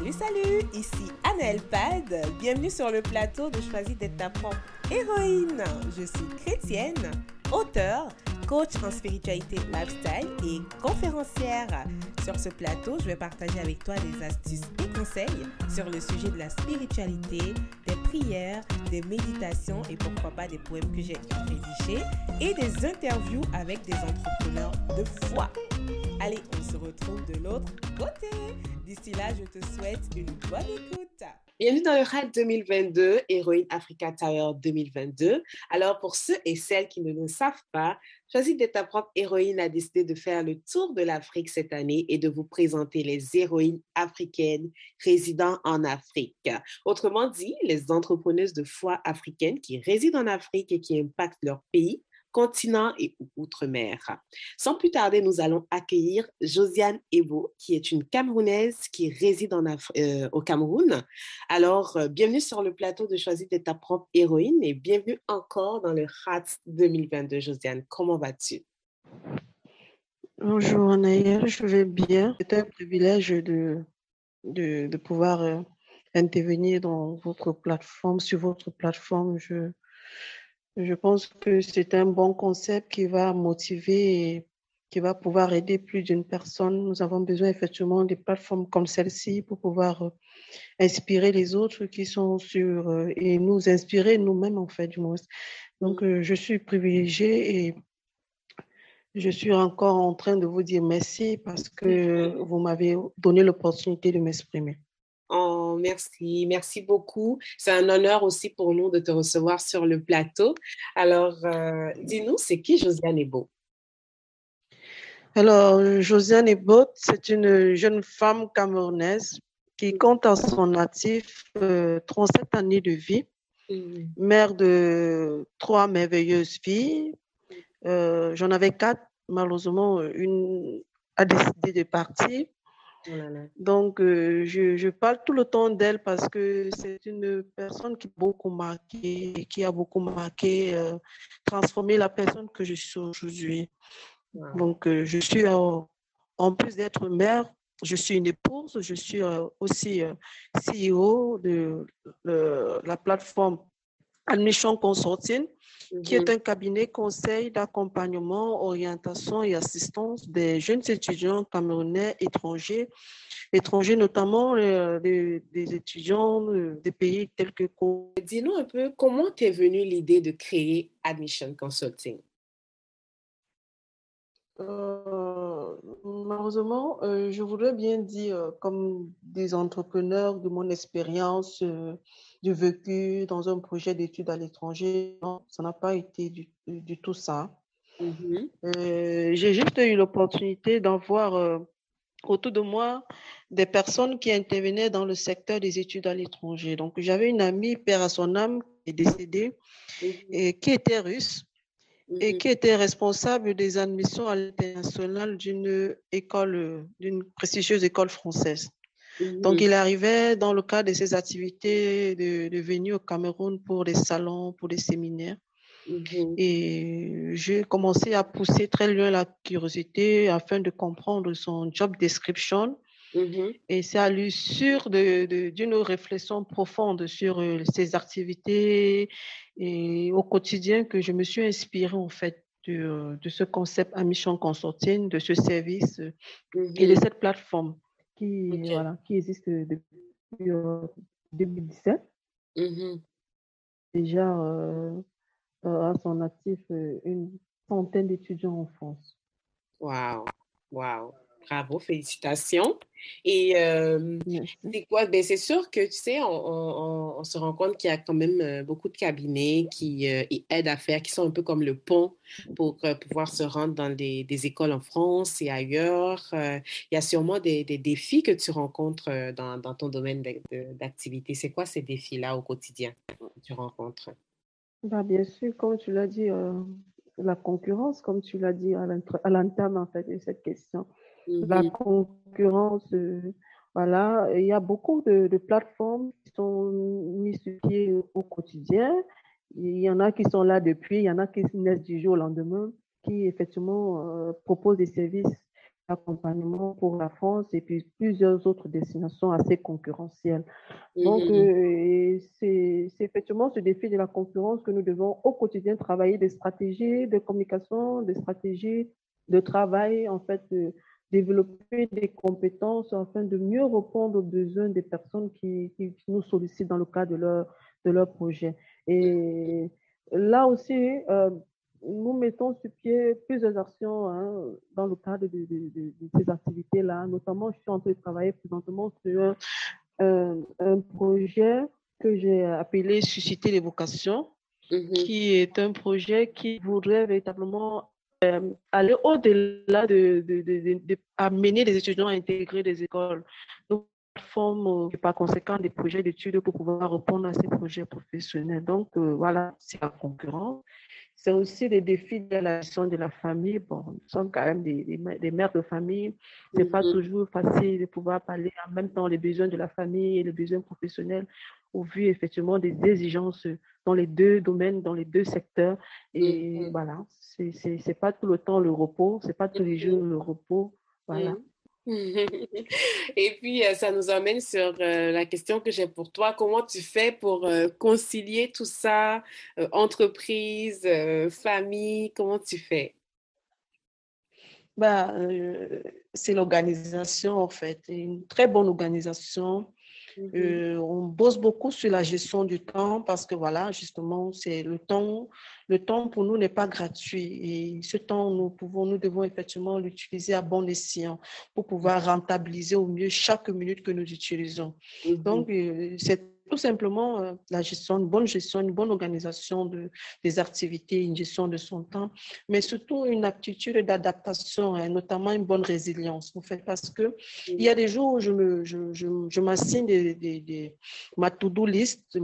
Salut, salut, ici Annelle Pad. Bienvenue sur le plateau de Choisis d'être ta propre héroïne. Je suis chrétienne, auteur, coach en spiritualité lifestyle et conférencière. Sur ce plateau, je vais partager avec toi des astuces et conseils sur le sujet de la spiritualité, des prières, des méditations et pourquoi pas des poèmes que j'ai rédigés et des interviews avec des entrepreneurs de foi. Allez, on se retrouve de l'autre côté. D'ici là, je te souhaite une bonne écoute. Bienvenue dans le RAD 2022, Héroïne Africa Tower 2022. Alors, pour ceux et celles qui ne le savent pas, Choisis d'être ta propre héroïne a décidé de faire le tour de l'Afrique cette année et de vous présenter les héroïnes africaines résidant en Afrique. Autrement dit, les entrepreneuses de foi africaines qui résident en Afrique et qui impactent leur pays continent et outre-mer. Sans plus tarder, nous allons accueillir Josiane Ebo, qui est une Camerounaise qui réside euh, au Cameroun. Alors, euh, bienvenue sur le plateau de Choisir d'être ta propre héroïne et bienvenue encore dans le RAT 2022. Josiane, comment vas-tu? Bonjour Anaël, je vais bien. C'est un privilège de, de, pouvoir euh, intervenir dans votre plateforme, sur votre plateforme. Je, je pense que c'est un bon concept qui va motiver et qui va pouvoir aider plus d'une personne. Nous avons besoin effectivement des plateformes comme celle-ci pour pouvoir euh, inspirer les autres qui sont sur euh, et nous inspirer nous-mêmes en fait du moins. Donc euh, je suis privilégiée et je suis encore en train de vous dire merci parce que vous m'avez donné l'opportunité de m'exprimer. Oh, merci, merci beaucoup. C'est un honneur aussi pour nous de te recevoir sur le plateau. Alors, euh, dis-nous, c'est qui Josiane Ebo? Alors, Josiane Ebo, c'est une jeune femme camerounaise qui compte à son natif 37 euh, années de vie, mmh. mère de trois merveilleuses filles. Euh, j'en avais quatre, malheureusement, une a décidé de partir. Donc, euh, je, je, parle tout le temps d'elle parce que c'est une personne qui a beaucoup marqué, qui a beaucoup marqué, euh, transformé la personne que je suis aujourd'hui. Donc, euh, je suis, en plus d'être mère, je suis une épouse, je suis aussi CEO de, de, la plateforme Admission Consulting qui est mhm. un cabinet conseil d'accompagnement, orientation et assistance des jeunes étudiants camerounais étrangers, étrangers notamment euh, des, étudiants euh, des pays tels que... Dis-nous un peu comment t'es venue l'idée de créer Admission Consulting? Euh, malheureusement, je voudrais bien dire, comme des entrepreneurs de mon expérience, du vécu dans un projet d'études à l'étranger. Non, ça n'a pas été du, du tout ça. Mm-hmm. Euh, j'ai juste eu l'opportunité d'en voir euh, autour de moi des personnes qui intervenaient dans le secteur des études à l'étranger. Donc, j'avais une amie, père à son âme, qui est décédée, mm-hmm. et qui était russe et mm-hmm. qui était responsable des admissions à l'international d'une école, d'une prestigieuse école française. Donc, il arrivait dans le cadre de ses activités de, venir au Cameroun pour des salons, pour des séminaires. Mhm. Et j'ai commencé à pousser très loin la curiosité afin de comprendre son job description. Mhm. Et c'est à l'issue d'une réflexion profonde sur euh, ses activités et au quotidien que je me suis inspirée en fait de, ce concept à mission consulting, de ce service et de mhm. cette plateforme qui, voilà, qui existe depuis 2017. Euh, mmh Déjà euh, euh, à son actif une centaine d'étudiants en France. Waouh, waouh. Bravo, félicitations. Et c'est quoi? Ben, c'est sûr que, tu sais, on, se rend compte qu'il y a quand même beaucoup de cabinets qui aident à faire, qui sont un peu comme le pont pour pouvoir se rendre dans des, écoles en France et ailleurs. il y a sûrement des, défis que tu rencontres dans, ton domaine d'activité. C'est quoi ces défis-là au quotidien que tu rencontres? Bah, bien sûr, comme tu l'as dit, la concurrence, comme tu l'as dit à l'entame en fait, de cette question la concurrence. Euh, voilà, il y a beaucoup de, plateformes qui sont mises sur pied au quotidien. Il y en a qui sont là depuis, il y en a qui naissent du jour au lendemain, qui effectivement euh, proposent des services accompagnement pour la France et puis plusieurs autres destinations assez concurrentielles. Donc, mmh c'est effectivement ce défi de la concurrence que nous devons au quotidien travailler des stratégies de communication, des stratégies de travail, en fait, développer des compétences afin de mieux répondre aux besoins des personnes qui, qui nous sollicitent dans le cadre de leur, de leur projet. Et là aussi, euh, nous mettons sur pied plusieurs actions hein, dans le cadre de, ces activités-là. Notamment, je suis en train de travailler présentement sur un, un projet que j'ai appelé Susciter les vocations, mm-hmm. qui est un projet qui voudrait véritablement euh, aller au-delà de, de, amener les étudiants à intégrer des écoles. Nous formons par conséquent des projets d'études pour pouvoir répondre à ces projets professionnels. Donc, euh, voilà, c'est la concurrence. C'est aussi des défis de la gestion de la famille. Bon, nous sommes quand même des, des, mères de famille. Ce n'est pas mm-hmm. toujours facile de pouvoir parler en même temps les besoins de la famille et les besoins professionnels au vu effectivement des exigences dans les deux domaines, dans les deux secteurs. Et mm-hmm. voilà, c'est n'est pas tout le temps le repos, c'est pas tous les jours le repos. Voilà. Mm-hmm. Et puis, euh, ça nous amène sur euh, la question que j'ai pour toi. Comment tu fais pour euh, concilier tout ça, entreprise, famille, comment tu fais? Bah, c'est l'organisation, en fait. Une très bonne organisation Mmh euh, on bosse beaucoup sur la gestion du temps parce que voilà, justement, c'est le temps. Le temps pour nous n'est pas gratuit et ce temps, nous pouvons, nous devons effectivement l'utiliser à bon escient pour pouvoir rentabiliser au mieux chaque minute que nous utilisons. Mmh Donc, euh, c'est tout simplement euh, la gestion, une bonne gestion, une bonne organisation de, des activités, une gestion de son temps, mais surtout une aptitude d'adaptation, hein, notamment une bonne résilience, en fait, parce que il y a des jours où je me, je, je, je m'assigne des, des, des, ma to-do list,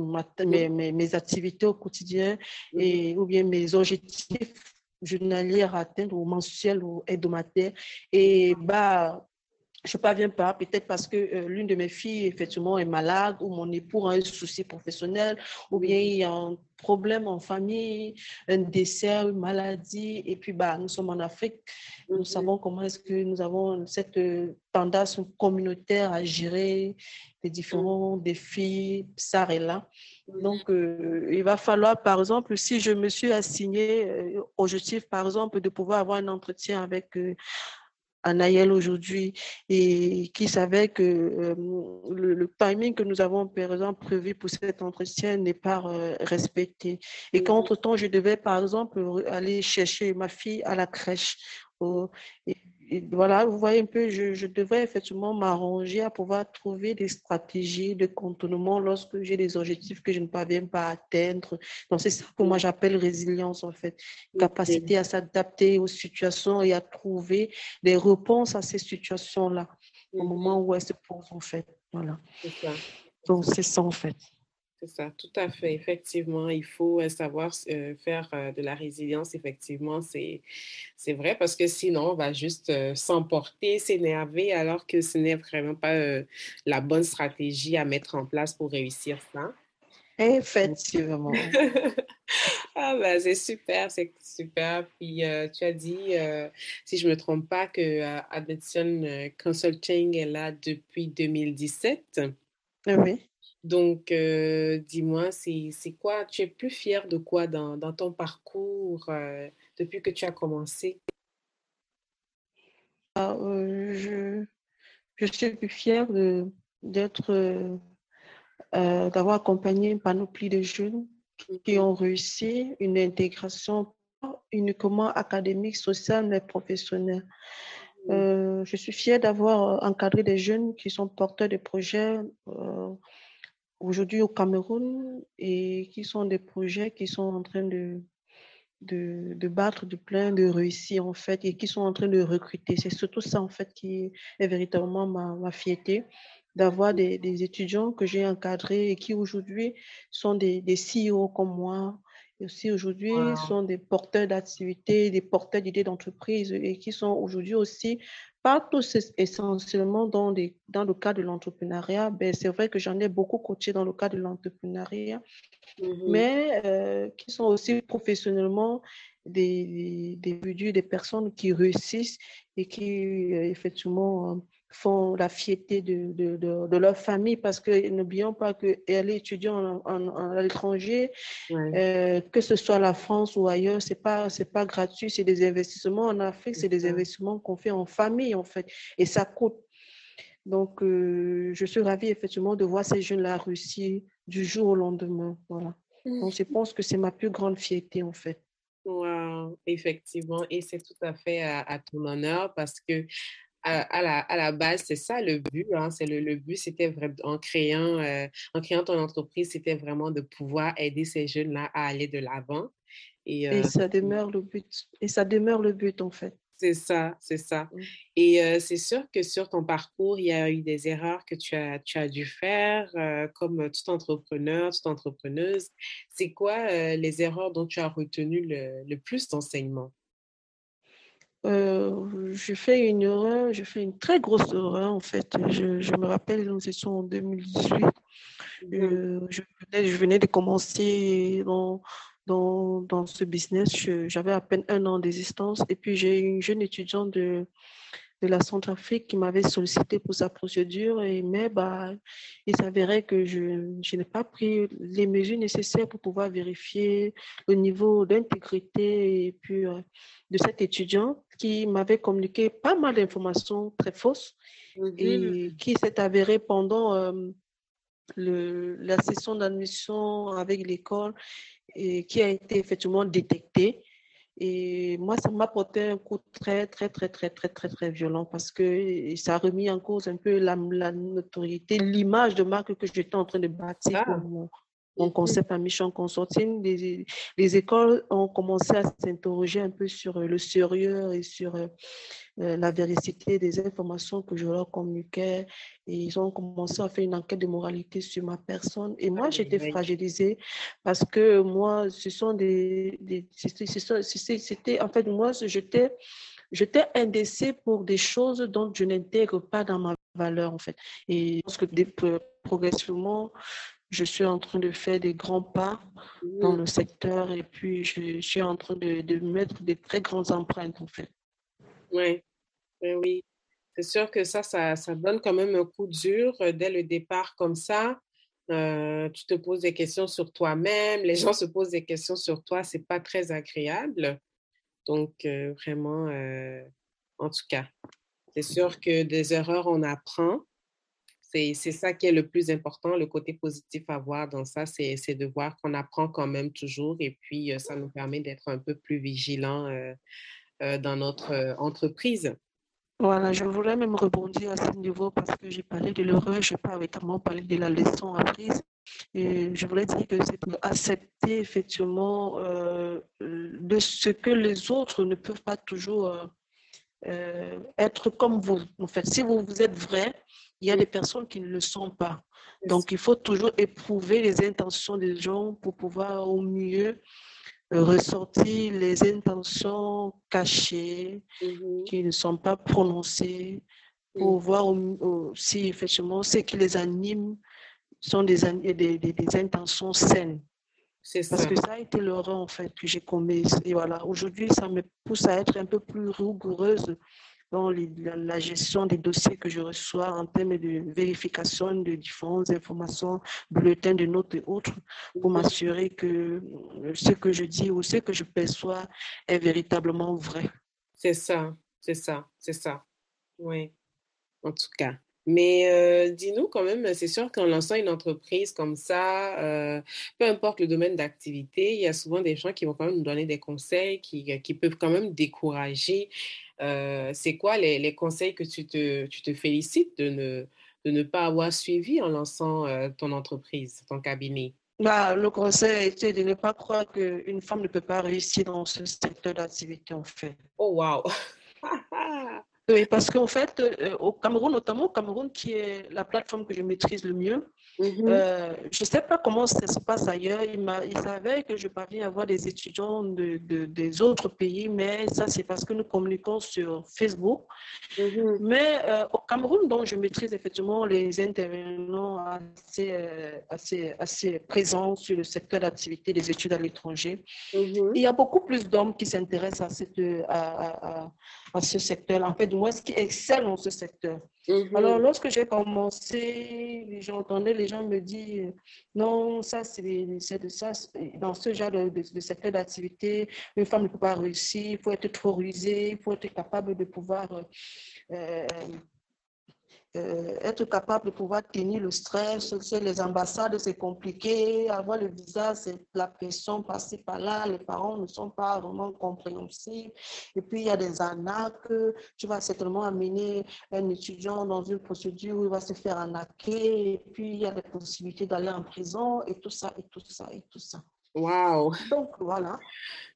mes, mes, mes, activités au quotidien, et, ou bien mes objectifs journaliers à atteindre, ou mensuels, ou hebdomadaires, et bah, je parviens pas, peut-être parce que euh, l'une de mes filles, effectivement, est malade, ou mon époux a un souci professionnel, ou bien il y a un problème en famille, un décès, une maladie, et puis bah, nous sommes en Afrique, nous savons comment est-ce que nous avons cette euh, tendance communautaire à gérer les différents défis, ça et là. Donc, euh, il va falloir, par exemple, si je me suis assigné objectif, par exemple, de pouvoir avoir un entretien avec Anaël aujourd'hui et qui savait que euh, le, timing que nous avons, par exemple, prévu pour cet entretien n'est pas euh, respecté. Et qu'entre-temps, je devais, par exemple, aller chercher ma fille à la crèche. Voilà, vous voyez un peu, je, je devrais effectivement m'arranger à pouvoir trouver des stratégies de contournement lorsque j'ai des objectifs que je ne parviens pas à atteindre. Donc, c'est ça que moi j'appelle résilience, en fait. Capacité à s'adapter aux situations et à trouver des réponses à ces situations-là au moment où elles se posent, en fait. Voilà. Donc, c'est ça, en fait. C'est ça, tout à fait. Effectivement, il faut euh, savoir euh, faire euh, de la résilience. Effectivement, c'est vrai parce que sinon, on va juste s'emporter, s'énerver, alors que ce n'est vraiment pas la bonne stratégie à mettre en place pour réussir ça. Effectivement. ah ben, c'est super, c'est super. Puis tu as dit, si je ne me trompe pas, que Admission Consulting est là depuis 2017. Oui. Donc, euh, dis-moi, c'est quoi, tu es plus fière de quoi dans, dans ton parcours euh, depuis que tu as commencé? Ah, euh, je, je, suis plus fière d'être, d'avoir accompagné une panoplie de jeunes qui mmh ont réussi une intégration uniquement académique, sociale, mais professionnelle. Mmh. je suis fière d'avoir encadré des jeunes qui sont porteurs de projets aujourd'hui au Cameroun et qui sont des projets qui sont en train de, de, de, battre du plein, de réussir en fait et qui sont en train de recruter. C'est surtout ça en fait qui est véritablement ma, ma fierté d'avoir des, des, étudiants que j'ai encadrés et qui aujourd'hui sont des, des CEO comme moi et aussi aujourd'hui sont des porteurs d'activités, des porteurs d'idées d'entreprise et qui sont aujourd'hui aussi, pas tous essentiellement dans, des, dans le cas de l'entrepreneuriat. Ben, c'est vrai que j'en ai beaucoup coaché dans le cas de l'entrepreneuriat, mmh mais euh, qui sont aussi professionnellement des, des, des, des personnes qui réussissent et qui, euh, effectivement, font la fierté de, de, de, leur famille parce que n'oublions pas qu'elle est étudiante à l'étranger, euh, que ce soit la France ou ailleurs, c'est pas c'est pas gratuit, c'est des investissements en Afrique, c'est des investissements qu'on fait en famille en fait, et ça coûte. Donc, euh, je suis ravie effectivement de voir ces jeunes-là réussir du jour au lendemain. Voilà. Donc, je pense que c'est ma plus grande fierté en fait. Wow, effectivement, et c'est tout à fait à, à, ton honneur parce que à, la, à, la, base, c'est ça le but. Hein, c'est le, le, but, c'était vraiment en créant, euh, en créant ton entreprise, c'était vraiment de pouvoir aider ces jeunes-là à aller de l'avant. Et, euh, ça demeure le but. Et ça demeure le but, en fait. C'est ça, c'est ça. Mmh. Et euh, c'est sûr que sur ton parcours, il y a eu des erreurs que tu as, tu as dû faire, comme tout entrepreneur, toute entrepreneuse. C'est quoi les erreurs dont tu as retenu le, le plus d'enseignement? Euh, j'ai fait une erreur, une très grosse erreur en fait. Je, je me rappelle, nous étions en 2018. Euh, je, venais, je venais de commencer dans, dans, dans ce business. J'avais à peine un an d'existence. Et puis j'ai une jeune étudiante de, de la Centrafrique qui m'avait sollicité pour sa procédure, et, mais bah, il s'avérait que je, je n'ai pas pris les mesures nécessaires pour pouvoir vérifier le niveau d'intégrité et puis euh, de cet étudiant qui m'avait communiqué pas mal d'informations très fausses et qui s'est avéré pendant euh, le, la session d'admission avec l'école et qui a été effectivement détectée. Et moi, ça m'a porté un coup très, très, très, très, très, très, très violent parce que ça a remis en cause un peu la, la notoriété, l'image de marque que j'étais en train de bâtir pour, ah. mon, mon concept à Mission Consulting, les, les, écoles ont commencé à s'interroger un peu sur euh, le sérieux et sur euh, euh, la véracité des informations que je leur communiquais. Et ils ont commencé à faire une enquête de moralité sur ma personne. Et moi, j'étais fragilisée parce que moi, ce sont des... des c'était, en fait, moi, j'étais... J'étais indécée pour des choses dont je n'intègre pas dans ma valeur, en fait. Et je pense que progressivement, je suis en train de faire des grands pas dans le secteur et puis je, suis en train de, mettre des très grandes empreintes en fait. Oui, oui. C'est sûr que ça, ça, ça, donne quand même un coup dur euh, dès le départ comme ça. Euh, tu te poses des questions sur toi-même, les gens se posent des questions sur toi, c'est pas très agréable. Donc, euh, vraiment, en tout cas, c'est sûr que des erreurs, on apprend. C'est ça qui est le plus important, le côté positif à voir dans ça, c'est de voir qu'on apprend quand même toujours et puis ça nous permet d'être un peu plus vigilants dans notre entreprise. Voilà, je voulais même rebondir à ce niveau parce que j'ai parlé de l'erreur, je n'ai pas véritablement parlé de la leçon apprise. Et je voulais dire que c'est accepter effectivement de ce que les autres ne peuvent pas toujours euh, être comme vous. En fait, si vous, vous êtes vrai, il y a des personnes qui ne le sont pas. Donc, il faut toujours éprouver les intentions des gens pour pouvoir au mieux euh, ressortir les intentions cachées mm-hmm. qui ne sont pas prononcées pour voir si effectivement ce qui les anime sont des, des, des, intentions saines. Parce que ça a été l'erreur en fait que j'ai commis. Et voilà, aujourd'hui, ça me pousse à être un peu plus rigoureuse dans la, gestion des dossiers que je reçois en termes de vérification de différentes informations, bulletins de notes et autres, pour m'assurer que ce que je dis ou ce que je perçois est véritablement vrai. C'est ça, c'est ça, c'est ça. Oui, en tout cas. Mais euh, dis-nous quand même, c'est sûr qu'en lançant une entreprise comme ça, euh, peu importe le domaine d'activité, il y a souvent des gens qui vont quand même nous donner des conseils qui, qui peuvent quand même décourager. Euh, c'est quoi les, les, conseils que tu te, tu te félicites de ne, de ne pas avoir suivi en lançant ton entreprise, ton cabinet? Bah, le conseil a été de ne pas croire qu'une femme ne peut pas réussir dans ce secteur d'activité, en fait. Oh, wow! Oui, parce qu'en fait, euh, au Cameroun, notamment au Cameroun, qui est la plateforme que je maîtrise le mieux, Mhm. Euh, je ne sais pas comment ça se passe ailleurs. Il, il savait que je parviens à avoir des étudiants de, des autres pays, mais ça, c'est parce que nous communiquons sur Facebook. Mhm. Mais euh, au Cameroun, donc, je maîtrise effectivement les intervenants assez, euh, assez, assez présents sur le secteur d'activité des études à l'étranger. Mhm. Il y a beaucoup plus d'hommes qui s'intéressent à, cette, à, à, à, ce secteur, en fait, du moins, qui excellent dans ce secteur. Mhm. Alors, lorsque j'ai commencé, j'entendais les gens me dire non, ça, c'est de ça, dans ce genre de, secteur d'activité, une femme ne peut pas réussir, il faut être trop rusé, il faut être capable de pouvoir euh, euh, être capable de pouvoir tenir le stress. Les ambassades, c'est compliqué. Avoir le visa, c'est la pression passer par là. Les parents ne sont pas vraiment compréhensibles. Et puis, il y a des arnaques. Tu vas certainement amener un étudiant dans une procédure où il va se faire arnaquer. Et puis, il y a des possibilités d'aller en prison et tout ça, et tout ça, et tout ça. Wow! Donc, voilà.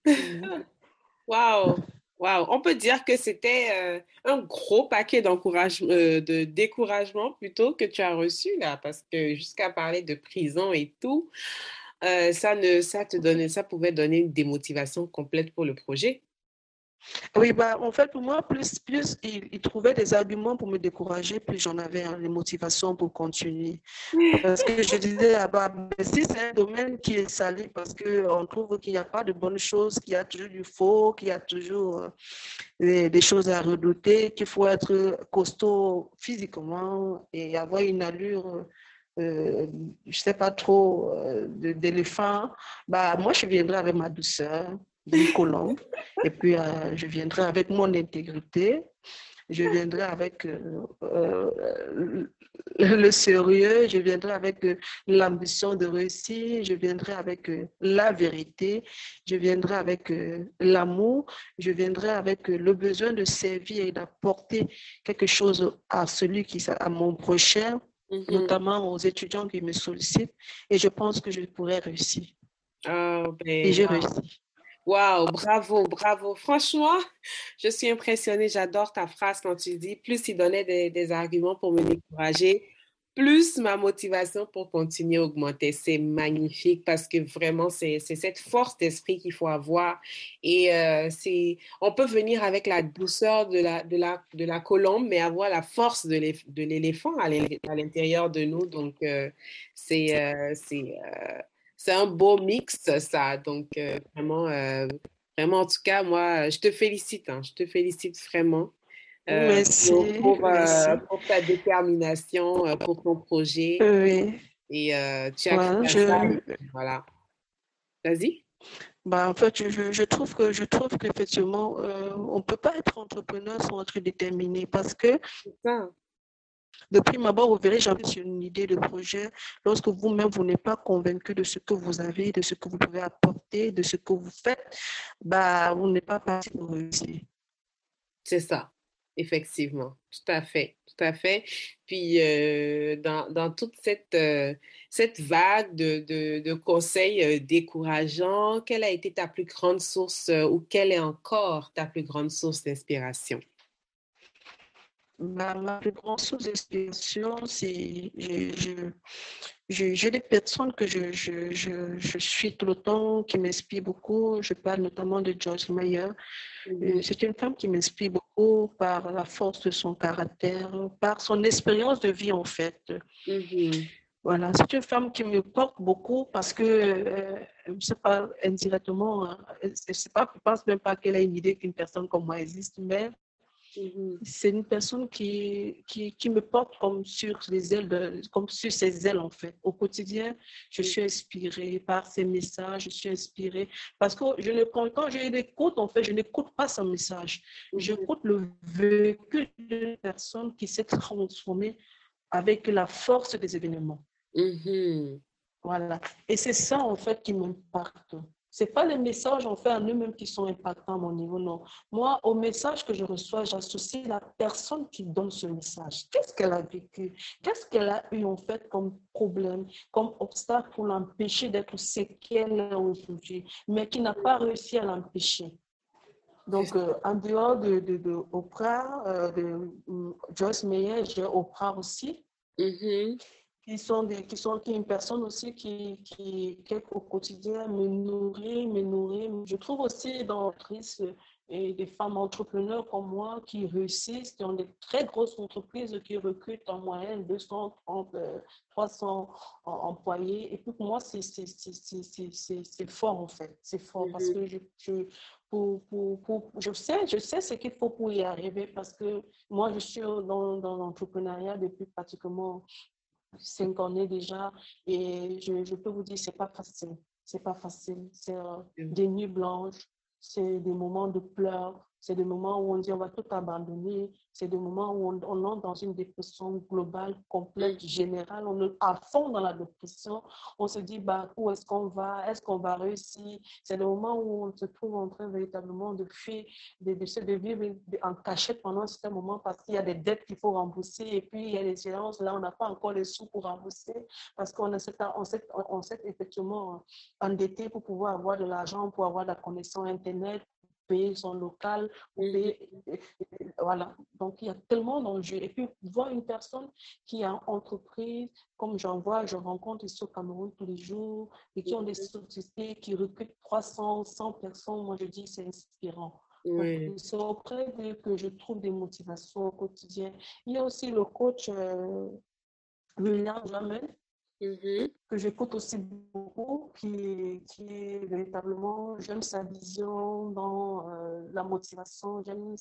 wow! Wow, on peut dire que c'était euh, un gros paquet d'encouragement, euh, de découragement plutôt que tu as reçu là, parce que jusqu'à parler de prison et tout, euh, ça ne, ça te donnait, ça pouvait donner une démotivation complète pour le projet. Oui, bah, en fait, pour moi, plus, plus il, trouvait des arguments pour me décourager, plus j'en avais hein, les motivations pour continuer. Parce que je disais, ah bah, si c'est un domaine qui est salé, parce qu'on trouve qu'il n'y a pas de bonnes choses, qu'il y a toujours du faux, qu'il y a toujours euh, des, choses à redouter, qu'il faut être costaud physiquement et avoir une allure. Euh, je sais pas trop, euh, d'éléphant, bah, moi je viendrai avec ma douceur, colombe. Et puis, euh, je viendrai avec mon intégrité. Je viendrai avec euh, euh, le sérieux, je viendrai avec l'ambition de réussir, je viendrai avec la vérité, je viendrai avec l'amour, je viendrai avec le besoin de servir et d'apporter quelque chose à celui qui, à mon prochain, mm-hmm. notamment aux étudiants qui me sollicitent. Et je pense que je pourrais réussir. Oh, et j'ai réussi. Wow, bravo, bravo. Franchement, je suis impressionnée. J'adore ta phrase quand tu dis plus il donnait des, arguments pour me décourager, plus ma motivation pour continuer à augmenter. C'est magnifique parce que vraiment, c'est cette force d'esprit qu'il faut avoir. Et euh, on peut venir avec la douceur de la colombe, mais avoir la force de l'éléphant à l'intérieur de nous. Donc, euh, c'est, euh, c'est, un beau mix, ça. Donc, euh, vraiment, euh, vraiment, en tout cas, moi, je te félicite. Hein, je te félicite vraiment. Euh, merci, pour, ta détermination, pour ton projet. Oui. Et tu as ça. Voilà. Vas-y. Bah, en fait, je, je, trouve que je trouve qu'effectivement, on ne peut pas être entrepreneur sans être déterminé parce que. De prime abord, vous verrez jamais une idée de projet. Lorsque vous-même, vous, n'êtes pas convaincu de ce que vous avez, de ce que vous pouvez apporter, de ce que vous faites, bah, vous n'êtes pas parti pour réussir. C'est ça, effectivement. Tout à fait, tout à fait. Puis, euh, dans, toute cette, euh, cette vague de, de, de conseils euh, décourageants, quelle a été ta plus grande source ou quelle est encore ta plus grande source d'inspiration? Ma, plus grande source d'inspiration, c'est j'ai des personnes que je, je, je, je, suis tout le temps, qui m'inspirent beaucoup. Je parle notamment de Joyce Meyer. Mm-hmm. C'est une femme qui m'inspire beaucoup par la force de son caractère, par son expérience de vie en fait. Mm-hmm. Voilà, c'est une femme qui me porte beaucoup parce que, euh, je ne sais pas, indirectement, hein, je sais pas, je pense même pas qu'elle a une idée qu'une personne comme moi existe, mais Mhm. C'est une personne qui, qui, qui, me porte comme sur les ailes, comme sur ses ailes en fait. Au quotidien, je suis inspirée par ses messages, je suis inspirée parce que je ne, quand, quand je l'écoute, en fait, je n'écoute pas son message. Mhm. J'écoute le vécu d'une personne qui s'est transformée avec la force des événements. Mhm. Voilà. Et c'est ça en fait qui m'impacte. Ce n'est pas les messages en fait en eux-mêmes qui sont impactants à mon niveau, non. Moi, au message que je reçois, j'associe la personne qui donne ce message. Qu'est-ce qu'elle a vécu? Qu'est-ce qu'elle a eu en fait comme problème, comme obstacle pour l'empêcher d'être ce qu'elle est aujourd'hui, mais qui n'a pas réussi à l'empêcher? Donc, euh, en dehors de, de, Oprah, euh, de, mm, Joyce Meyer, j'ai Oprah aussi, mm-hmm. Qui sont des, qui sont qui une personne aussi qui, qui, qui au quotidien me nourrit, me nourrit. Je trouve aussi dans Trice et des femmes entrepreneurs comme moi qui réussissent, qui ont des très grosses entreprises qui recrutent en moyenne 230, 300 euh, employés. Et puis pour moi, c'est fort en fait. C'est fort parce mm-hmm. que je, je pour, pour, pour, je sais, je sais ce qu'il faut pour y arriver parce que moi, je suis dans, dans l'entrepreneuriat depuis pratiquement cinq années déjà et je, je peux vous dire, c'est pas facile. C'est pas facile. C'est euh, des nuits blanches, c'est des moments de pleurs, c'est des moments où on dit on va tout abandonner, c'est des moments où on, on, entre dans une dépression globale, complète, générale, on est à fond dans la dépression, on se dit bah, où est-ce qu'on va, est-ce qu'on va réussir, c'est des moments où on se trouve en train véritablement de fuir, de, de, de vivre en cachette pendant ce moment parce qu'il y a des dettes qu'il faut rembourser et puis il y a des séances, là on n'a pas encore les sous pour rembourser parce qu'on s'est effectivement endetté pour pouvoir avoir de l'argent, pour avoir de la connexion Internet, payer son local, ou payer, voilà. Donc, il y a tellement d'enjeux. Et puis, voir une personne qui a entreprise, comme j'en vois, je rencontre ici au Cameroun tous les jours, et qui ont des sociétés qui recrutent 300, 100 personnes, moi, je dis, c'est inspirant. C'est auprès d'eux que je trouve des motivations au quotidien. Il y a aussi le coach euh, William Jamel, Mm-hmm. que j'écoute aussi beaucoup, qui, qui est véritablement, j'aime sa vision dans euh, la motivation, j'aime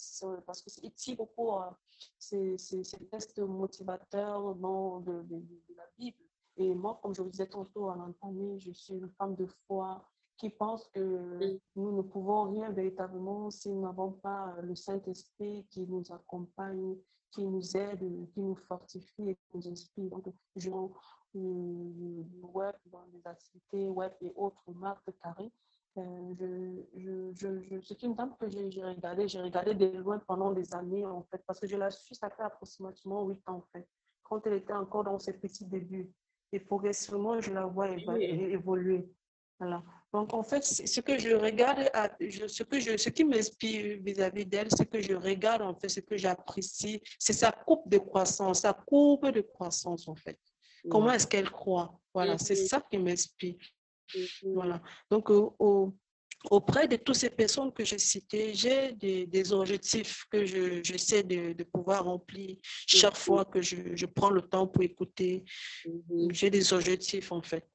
parce que c'est tire beaucoup euh, ces, ces, textes motivateurs dans de, de, la Bible. Et moi, comme je vous disais tantôt à l'entendre, je suis une femme de foi qui pense que mm. nous ne pouvons rien véritablement si nous n'avons pas le Saint-Esprit qui nous accompagne, qui nous aide, qui nous fortifie et qui nous inspire. Donc, je, web, dans les activités web et autres marques carrées. Euh, je, je, je, c'est une dame que j'ai regardé, j'ai regardé de loin pendant des années en fait, parce que je la suis, ça fait approximativement 8 ans en fait, quand elle était encore dans ses petits débuts. Et progressivement, je la vois évoluer. Voilà. Donc, en fait, ce que je regarde, ce, que je, ce qui m'inspire vis-à-vis d'elle, ce que je regarde, en fait, ce que j'apprécie, c'est sa coupe de croissance, sa courbe de croissance, en fait. Comment est-ce qu'elle croit? Voilà, c'est ça qui m'inspire. Voilà. Donc, auprès de toutes ces personnes que j'ai citées, j'ai des, objectifs que j'essaie de, de, pouvoir remplir chaque fois que je, je, prends le temps pour écouter. J'ai des objectifs, en fait.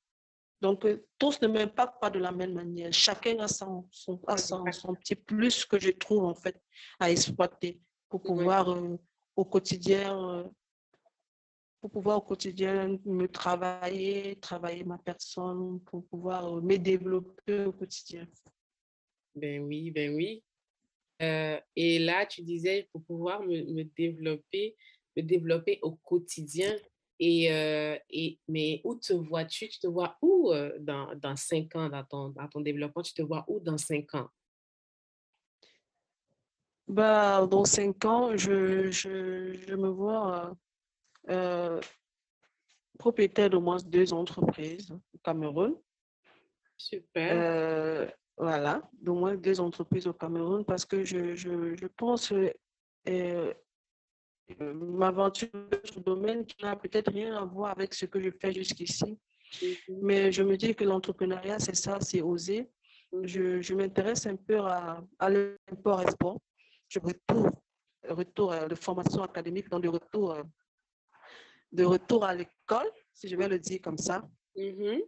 Donc, euh, tous ne m'impactent pas de la même manière. Chacun a son, son, son, petit plus que je trouve, en fait, à exploiter pour pouvoir euh, au quotidien euh, pour pouvoir au quotidien me travailler, travailler ma personne, pour pouvoir euh, me développer au quotidien. Ben oui, ben oui. Euh, et là, tu disais, pour pouvoir me, me, développer, me développer au quotidien. Et, euh, et, mais où te vois-tu? Tu te vois où dans, dans cinq ans, dans ton, dans ton développement? Tu te vois où dans cinq ans? Bah, dans cinq ans, je, je, je me vois euh, propriétaire d'au moins deux entreprises au Cameroun. Super. Euh, voilà, d'au moins deux entreprises au Cameroun parce que je, je, je pense euh, euh m'aventure dans ce domaine qui n'a peut-être rien à voir avec ce que je fais jusqu'ici. Mm-hmm. Mais je me dis que l'entrepreneuriat, c'est ça, c'est oser. Mm-hmm. Je, je m'intéresse un peu à, à l'import-export. Je retourne, retour de formation académique dans le retour de retour à l'école, si je vais le dire comme ça. Mm-hmm.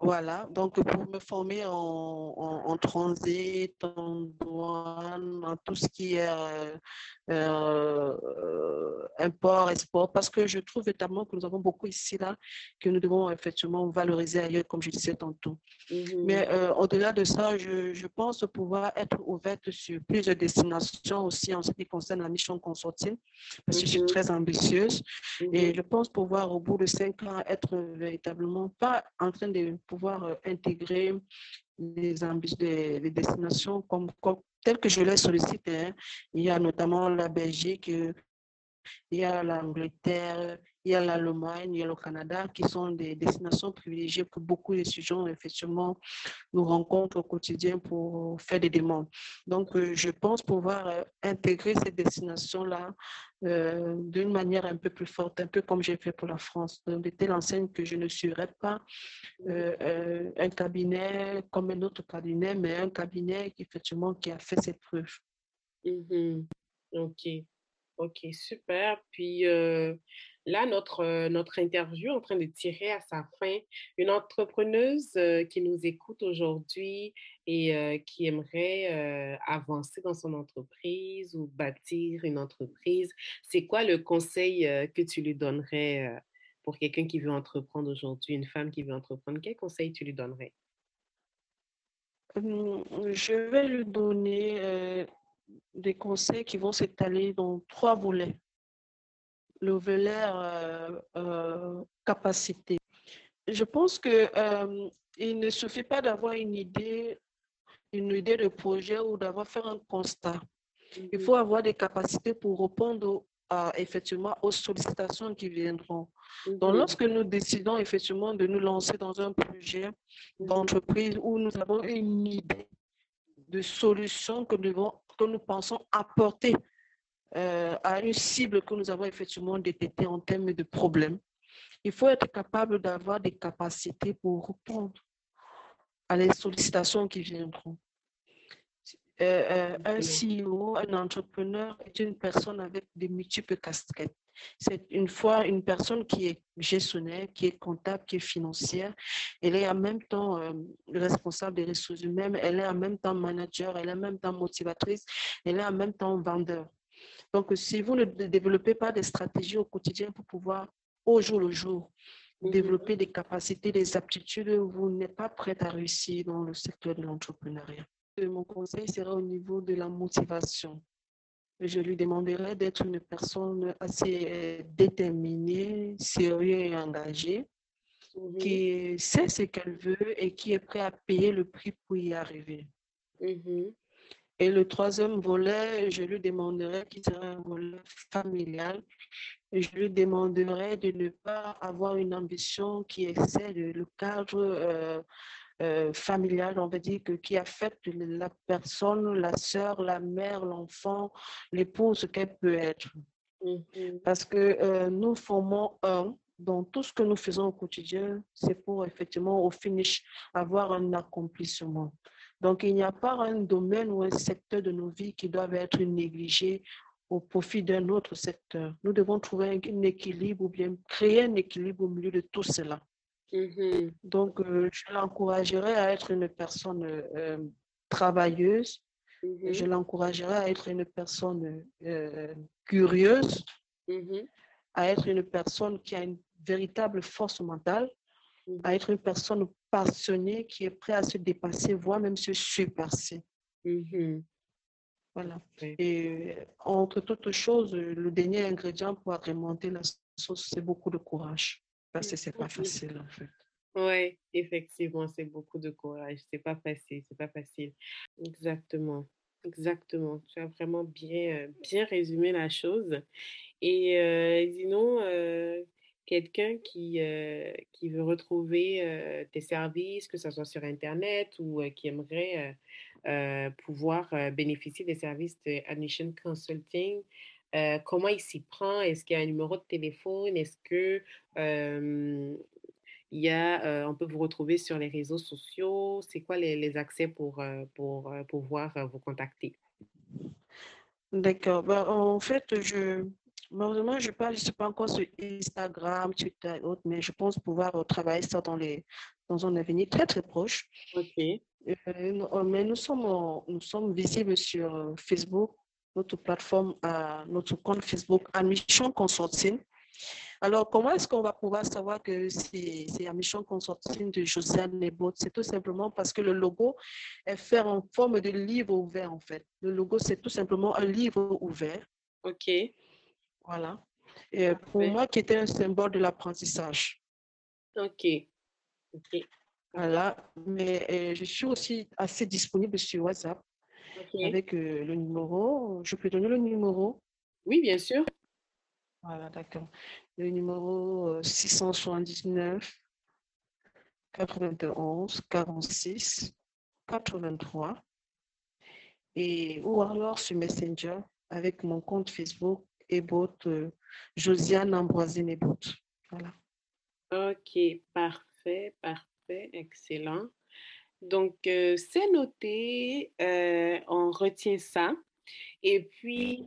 Voilà, donc pour me former en, en, transit, en douane, en tout ce qui est euh, euh, import, export, parce que je trouve notamment que nous avons beaucoup ici, là, que nous devons effectivement valoriser ailleurs, comme je disais tantôt. Mm-hmm. Mais euh, au-delà de ça, je, je, pense pouvoir être ouverte sur plusieurs destinations aussi en ce qui concerne la mission consortium, parce que je suis mm-hmm. très ambitieuse et je pense pouvoir, au bout de cinq ans, être véritablement pas en train de pouvoir euh, intégrer les, les destinations comme, telles que je les sollicite. Hein. Il y a notamment la Belgique, il y a l'Angleterre, il y a l'Allemagne, il y a le Canada, qui sont des destinations privilégiées pour beaucoup d'étudiants, effectivement, nous rencontrent au quotidien pour faire des demandes. Donc, euh, je pense pouvoir euh, intégrer ces destinations-là euh, d'une manière un peu plus forte, un peu comme j'ai fait pour la France, de telle enseigne que je ne serais pas un cabinet comme un autre cabinet, mais un cabinet qui, effectivement, qui a fait ses preuves. Mm-hmm. OK. OK, super. Puis, Là, notre, euh, notre interview est en train de tirer à sa fin. Une entrepreneuse euh, qui nous écoute aujourd'hui et euh, qui aimerait avancer dans son entreprise ou bâtir une entreprise, c'est quoi le conseil que tu lui donnerais pour quelqu'un qui veut entreprendre aujourd'hui, une femme qui veut entreprendre? Quel conseil tu lui donnerais? Hum, je vais lui donner des conseils qui vont s'étaler dans trois volets le volet euh, capacité. Je pense que euh, il ne suffit pas d'avoir une idée, une idée de projet ou d'avoir fait un constat. Il faut avoir des capacités pour répondre à, effectivement aux sollicitations qui viendront. Donc, mhm. lorsque nous décidons effectivement de nous lancer dans un projet d'entreprise où nous avons une idée de solution que nous, devons, que nous pensons apporter euh, à une cible que nous avons effectivement détectée en termes de problèmes. Il faut être capable d'avoir des capacités pour répondre à les sollicitations qui viendront. Euh, euh, un CEO, un entrepreneur est une personne avec des multiples casquettes. C'est une fois une personne qui est gestionnaire, qui est comptable, qui est financière. Elle est en même temps responsable des ressources humaines, elle est en même temps manager, elle est en même temps motivatrice, elle est en même temps vendeur. Donc, si vous ne développez pas des stratégies au quotidien pour pouvoir, au jour le jour, mhm. développer des capacités, des aptitudes, vous n'êtes pas prêt à réussir dans le secteur de l'entrepreneuriat. Mon conseil sera au niveau de la motivation. Je lui demanderai d'être une personne assez euh, déterminée, sérieuse et engagée, mhm. qui sait ce qu'elle veut et qui est prêt à payer le prix pour y arriver. Mhm. Et le troisième volet, je lui demanderai, qui sera un volet familial, je lui demanderai de ne pas avoir une ambition qui excède le cadre euh, euh, familial, on va dire, que, qui affecte la personne, la sœur, la mère, l'enfant, l'épouse qu'elle peut être. Mm-hmm. Parce que euh, nous formons un, dans tout ce que nous faisons au quotidien, c'est pour effectivement, au finish, avoir un accomplissement. Donc, il n'y a pas un domaine ou un secteur de nos vies qui doivent être négligés au profit d'un autre secteur. Nous devons trouver un, équilibre ou bien créer un équilibre au milieu de tout cela. Mm-hmm. Donc, euh, je l'encouragerai à être une personne euh, travailleuse. Mm-hmm. Je l'encouragerai à être une personne euh, curieuse, mm-hmm. à être une personne qui a une véritable force mentale, à être une personne passionné, qui est prêt à se dépasser, voire même se surpasser. Mm-hmm. Voilà. Et entre toutes choses, le dernier ingrédient pour agrémenter la sauce, c'est beaucoup de courage. Parce que c'est pas facile, en fait. Oui, effectivement, c'est beaucoup de courage. C'est pas facile, c'est pas facile. Exactement. Exactement. Tu as vraiment bien, bien résumé la chose. Et euh, sinon, euh, quelqu'un qui, euh, qui veut retrouver euh, tes services, que ce soit sur Internet ou euh, qui aimerait pouvoir bénéficier des services de Admission Consulting, comment il s'y prend? Est-ce qu'il y a un numéro de téléphone? Est-ce que il y a, on peut vous retrouver sur les réseaux sociaux? C'est quoi les, les accès pour, pour pouvoir vous contacter? D'accord. Ben, en fait, je, Malheureusement, je ne suis pas encore sur Instagram, Twitter et autres, mais je pense pouvoir euh, travailler ça dans, les, dans un avenir très, très proche. OK. Euh, euh, mais nous sommes, nous sommes visibles sur Facebook, notre plateforme, notre compte Facebook Admission Consulting. Alors, comment est-ce qu'on va pouvoir savoir que c'est Admission Consulting de Josiane Nebot? C'est tout simplement parce que le logo est fait en forme de livre ouvert, en fait. Le logo, c'est tout simplement un livre ouvert. OK. Voilà. Et pour moi, qui était un symbole de l'apprentissage. OK. Voilà. Mais euh, je suis aussi assez disponible sur WhatsApp avec euh, le numéro. Je peux donner le numéro? Oui, bien sûr. Voilà, d'accord. le numéro 679 91 46 83 et ou alors sur Messenger avec mon compte Facebook Ebot euh, Josiane Ambroisine Ebot. Voilà. Ok, parfait, parfait, excellent. Donc, euh, c'est noté, euh, on retient ça. Et puis,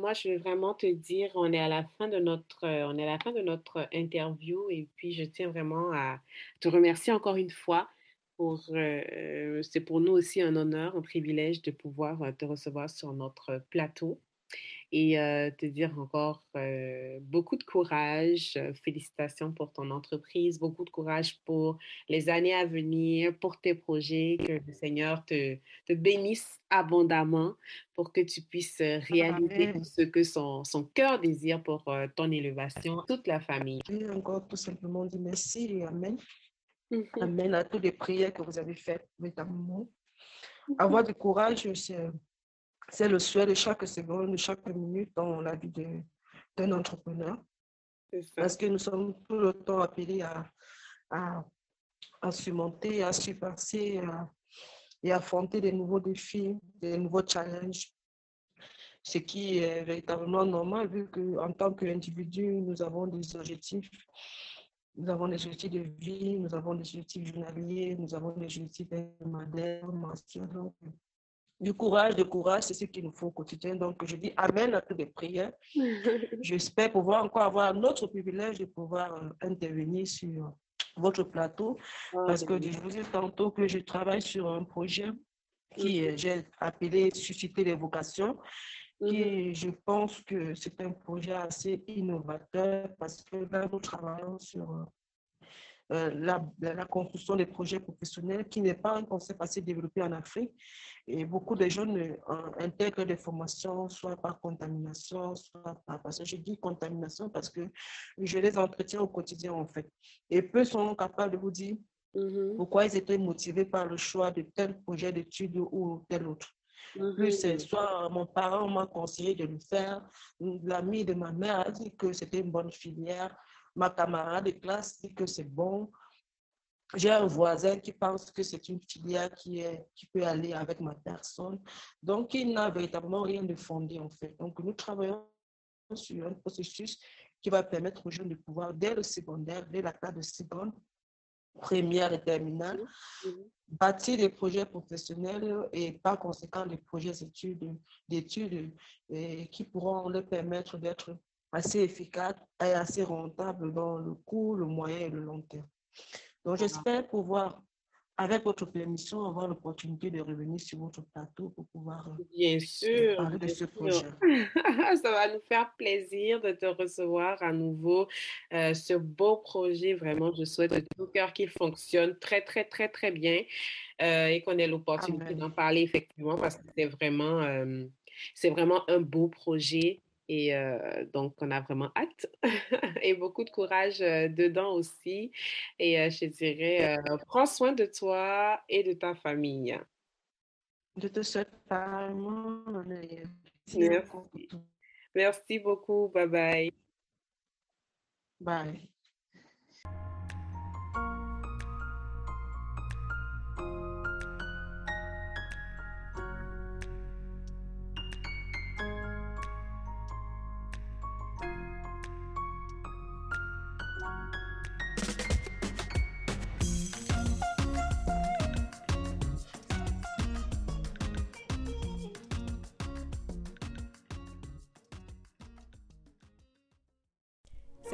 moi, je vais vraiment te dire, on est à la fin de notre, on est à la fin de notre interview. Et puis, je tiens vraiment à te remercier encore une fois pour, c'est pour nous aussi un honneur, un privilège de pouvoir te recevoir sur notre plateau et te dire encore beaucoup de courage. félicitations pour ton entreprise, beaucoup de courage pour les années à venir, pour tes projets. Que le Seigneur te, te bénisse abondamment pour que tu puisses réaliser ce que son, son cœur désire pour ton élévation, toute la famille. Je encore tout simplement dire merci et Amen. Amen à toutes les prières que vous avez faites, notamment. Mmh Avoir du courage, c'est c'est le souhait de chaque seconde, de chaque minute dans la vie d'un entrepreneur. Parce que nous sommes tout le temps appelés à, à, à surmonter, à surpasser et à affronter des nouveaux défis, des nouveaux challenges. Ce qui est véritablement normal vu qu'en tant qu'individu, nous avons des objectifs. Nous avons des objectifs de vie, nous avons des objectifs journaliers, nous avons des objectifs hebdomadaires, mensuels du courage, du courage, c'est ce qu'il nous faut au quotidien. Donc, je dis Amen à toutes les prières. J'espère pouvoir encore avoir notre privilège de pouvoir euh, intervenir sur votre plateau. Parce que je vous ai tantôt que je travaille sur un projet qui, j'ai appelé Susciter les vocations. Et je pense que c'est un projet assez innovateur parce que là, nous travaillons sur euh, euh, la, la, construction des projets professionnels, qui n'est pas un concept assez développé en Afrique. Et beaucoup de jeunes euh, intègrent des formations, soit par contamination, soit par... Parce que je dis contamination parce que je les entretiens au quotidien, en fait. Et peu sont capables de vous dire mm-hmm. pourquoi ils étaient motivés par le choix de tel projet d'études ou tel autre. Mm-hmm. Plus, soit mon parent m'a conseillé de le faire, l'ami de ma mère a dit que c'était une bonne filière, ma camarade de classe dit que c'est bon. J'ai un voisin qui pense que c'est une filière qui, est, qui peut aller avec ma personne. Donc, il n'a véritablement rien de fondé, en fait. Donc, nous travaillons sur un processus qui va permettre aux jeunes de pouvoir, dès le secondaire, dès la classe de seconde, première et terminale, bâtir des projets professionnels et par conséquent des projets d'études qui pourront leur permettre d'être assez efficace et assez rentable dans le court, le moyen et le long terme. Donc, j'espère pouvoir, avec votre permission, avoir l'opportunité de revenir sur votre plateau pour pouvoir euh, bien sûr, parler de ce projet. Ça va nous faire plaisir de te recevoir à nouveau. Euh, ce beau projet, vraiment, je souhaite de tout cœur qu'il fonctionne très, très, très, très bien euh, et qu'on ait l'opportunité d'en parler effectivement parce que c'est vraiment, c'est vraiment un beau projet. Et donc, on a vraiment hâte et beaucoup de courage dedans aussi. Et je dirais, prends soin de toi et de ta famille. Je te souhaite pas Merci. Merci beaucoup. Bye bye. Bye.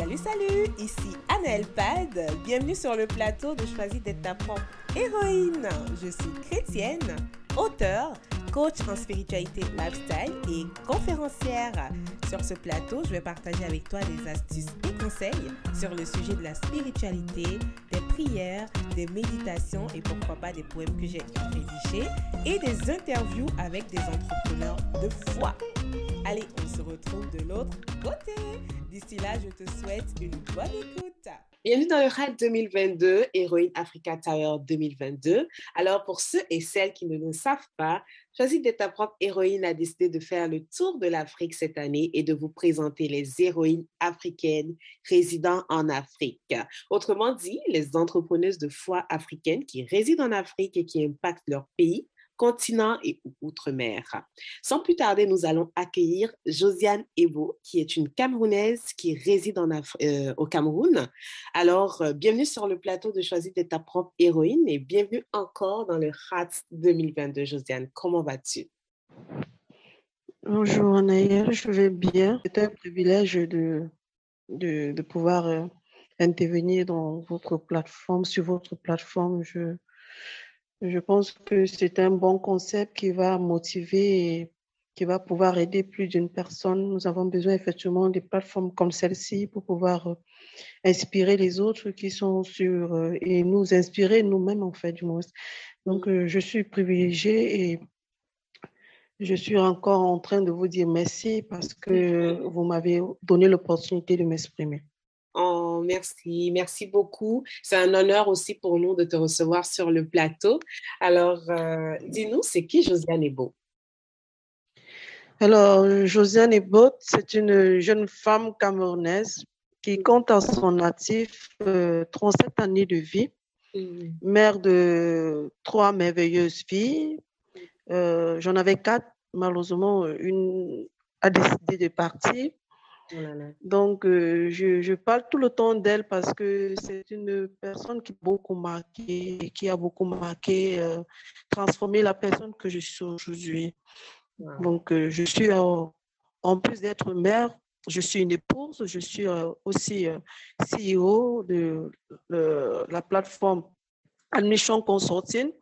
Salut, salut, ici Annelle Pad. Bienvenue sur le plateau de Choisis d'être ta propre héroïne. Je suis chrétienne, auteure, coach en spiritualité lifestyle et conférencière. Sur ce plateau, je vais partager avec toi des astuces et conseils sur le sujet de la spiritualité, des prières, des méditations et pourquoi pas des poèmes que j'ai rédigés et des interviews avec des entrepreneurs de foi. Allez, on se retrouve de l'autre côté. D'ici là, je te souhaite une bonne écoute. Bienvenue dans le RAD 2022, Héroïne Africa Tower 2022. Alors, pour ceux et celles qui ne le savent pas, Choisis d'être ta propre héroïne a décidé de faire le tour de l'Afrique cette année et de vous présenter les héroïnes africaines résidant en Afrique. Autrement dit, les entrepreneuses de foi africaines qui résident en Afrique et qui impactent leur pays continent et outre-mer. Sans plus tarder, nous allons accueillir Josiane Ebo, qui est une Camerounaise qui réside euh, au Cameroun. Alors, euh, bienvenue sur le plateau de Choisir d'être ta propre héroïne et bienvenue encore dans le RAT 2022. Josiane, comment vas-tu? Bonjour Anaïl, je vais bien. C'est un privilège de, pouvoir euh, intervenir dans votre plateforme, sur votre plateforme. Je pense que c'est un bon concept qui va motiver et qui va pouvoir aider plus d'une personne. Nous avons besoin effectivement de plateformes comme celle-ci pour pouvoir euh, inspirer les autres qui sont sur euh, et nous inspirer nous-mêmes en fait du moins. Donc euh, je suis privilégiée et je suis encore en train de vous dire merci parce que vous m'avez donné l'opportunité de m'exprimer. Oh, merci, merci beaucoup. C'est un honneur aussi pour nous de te recevoir sur le plateau. Alors, euh, dis-nous, c'est qui Josiane Ebo? Alors, Josiane Ebo, c'est une jeune femme camerounaise qui mmh. compte à son natif 37 euh, années de vie, mmh. mère de trois merveilleuses filles. Euh, j'en avais quatre, malheureusement, une a décidé de partir. Oh Donc, euh, je, je, parle tout le temps d'elle parce que c'est une personne qui a beaucoup marqué, qui a beaucoup marqué, euh, transformé la personne que je suis aujourd'hui. Donc, euh, je suis, en plus d'être mère, je suis une épouse, je suis aussi CEO de la plateforme Admission Consulting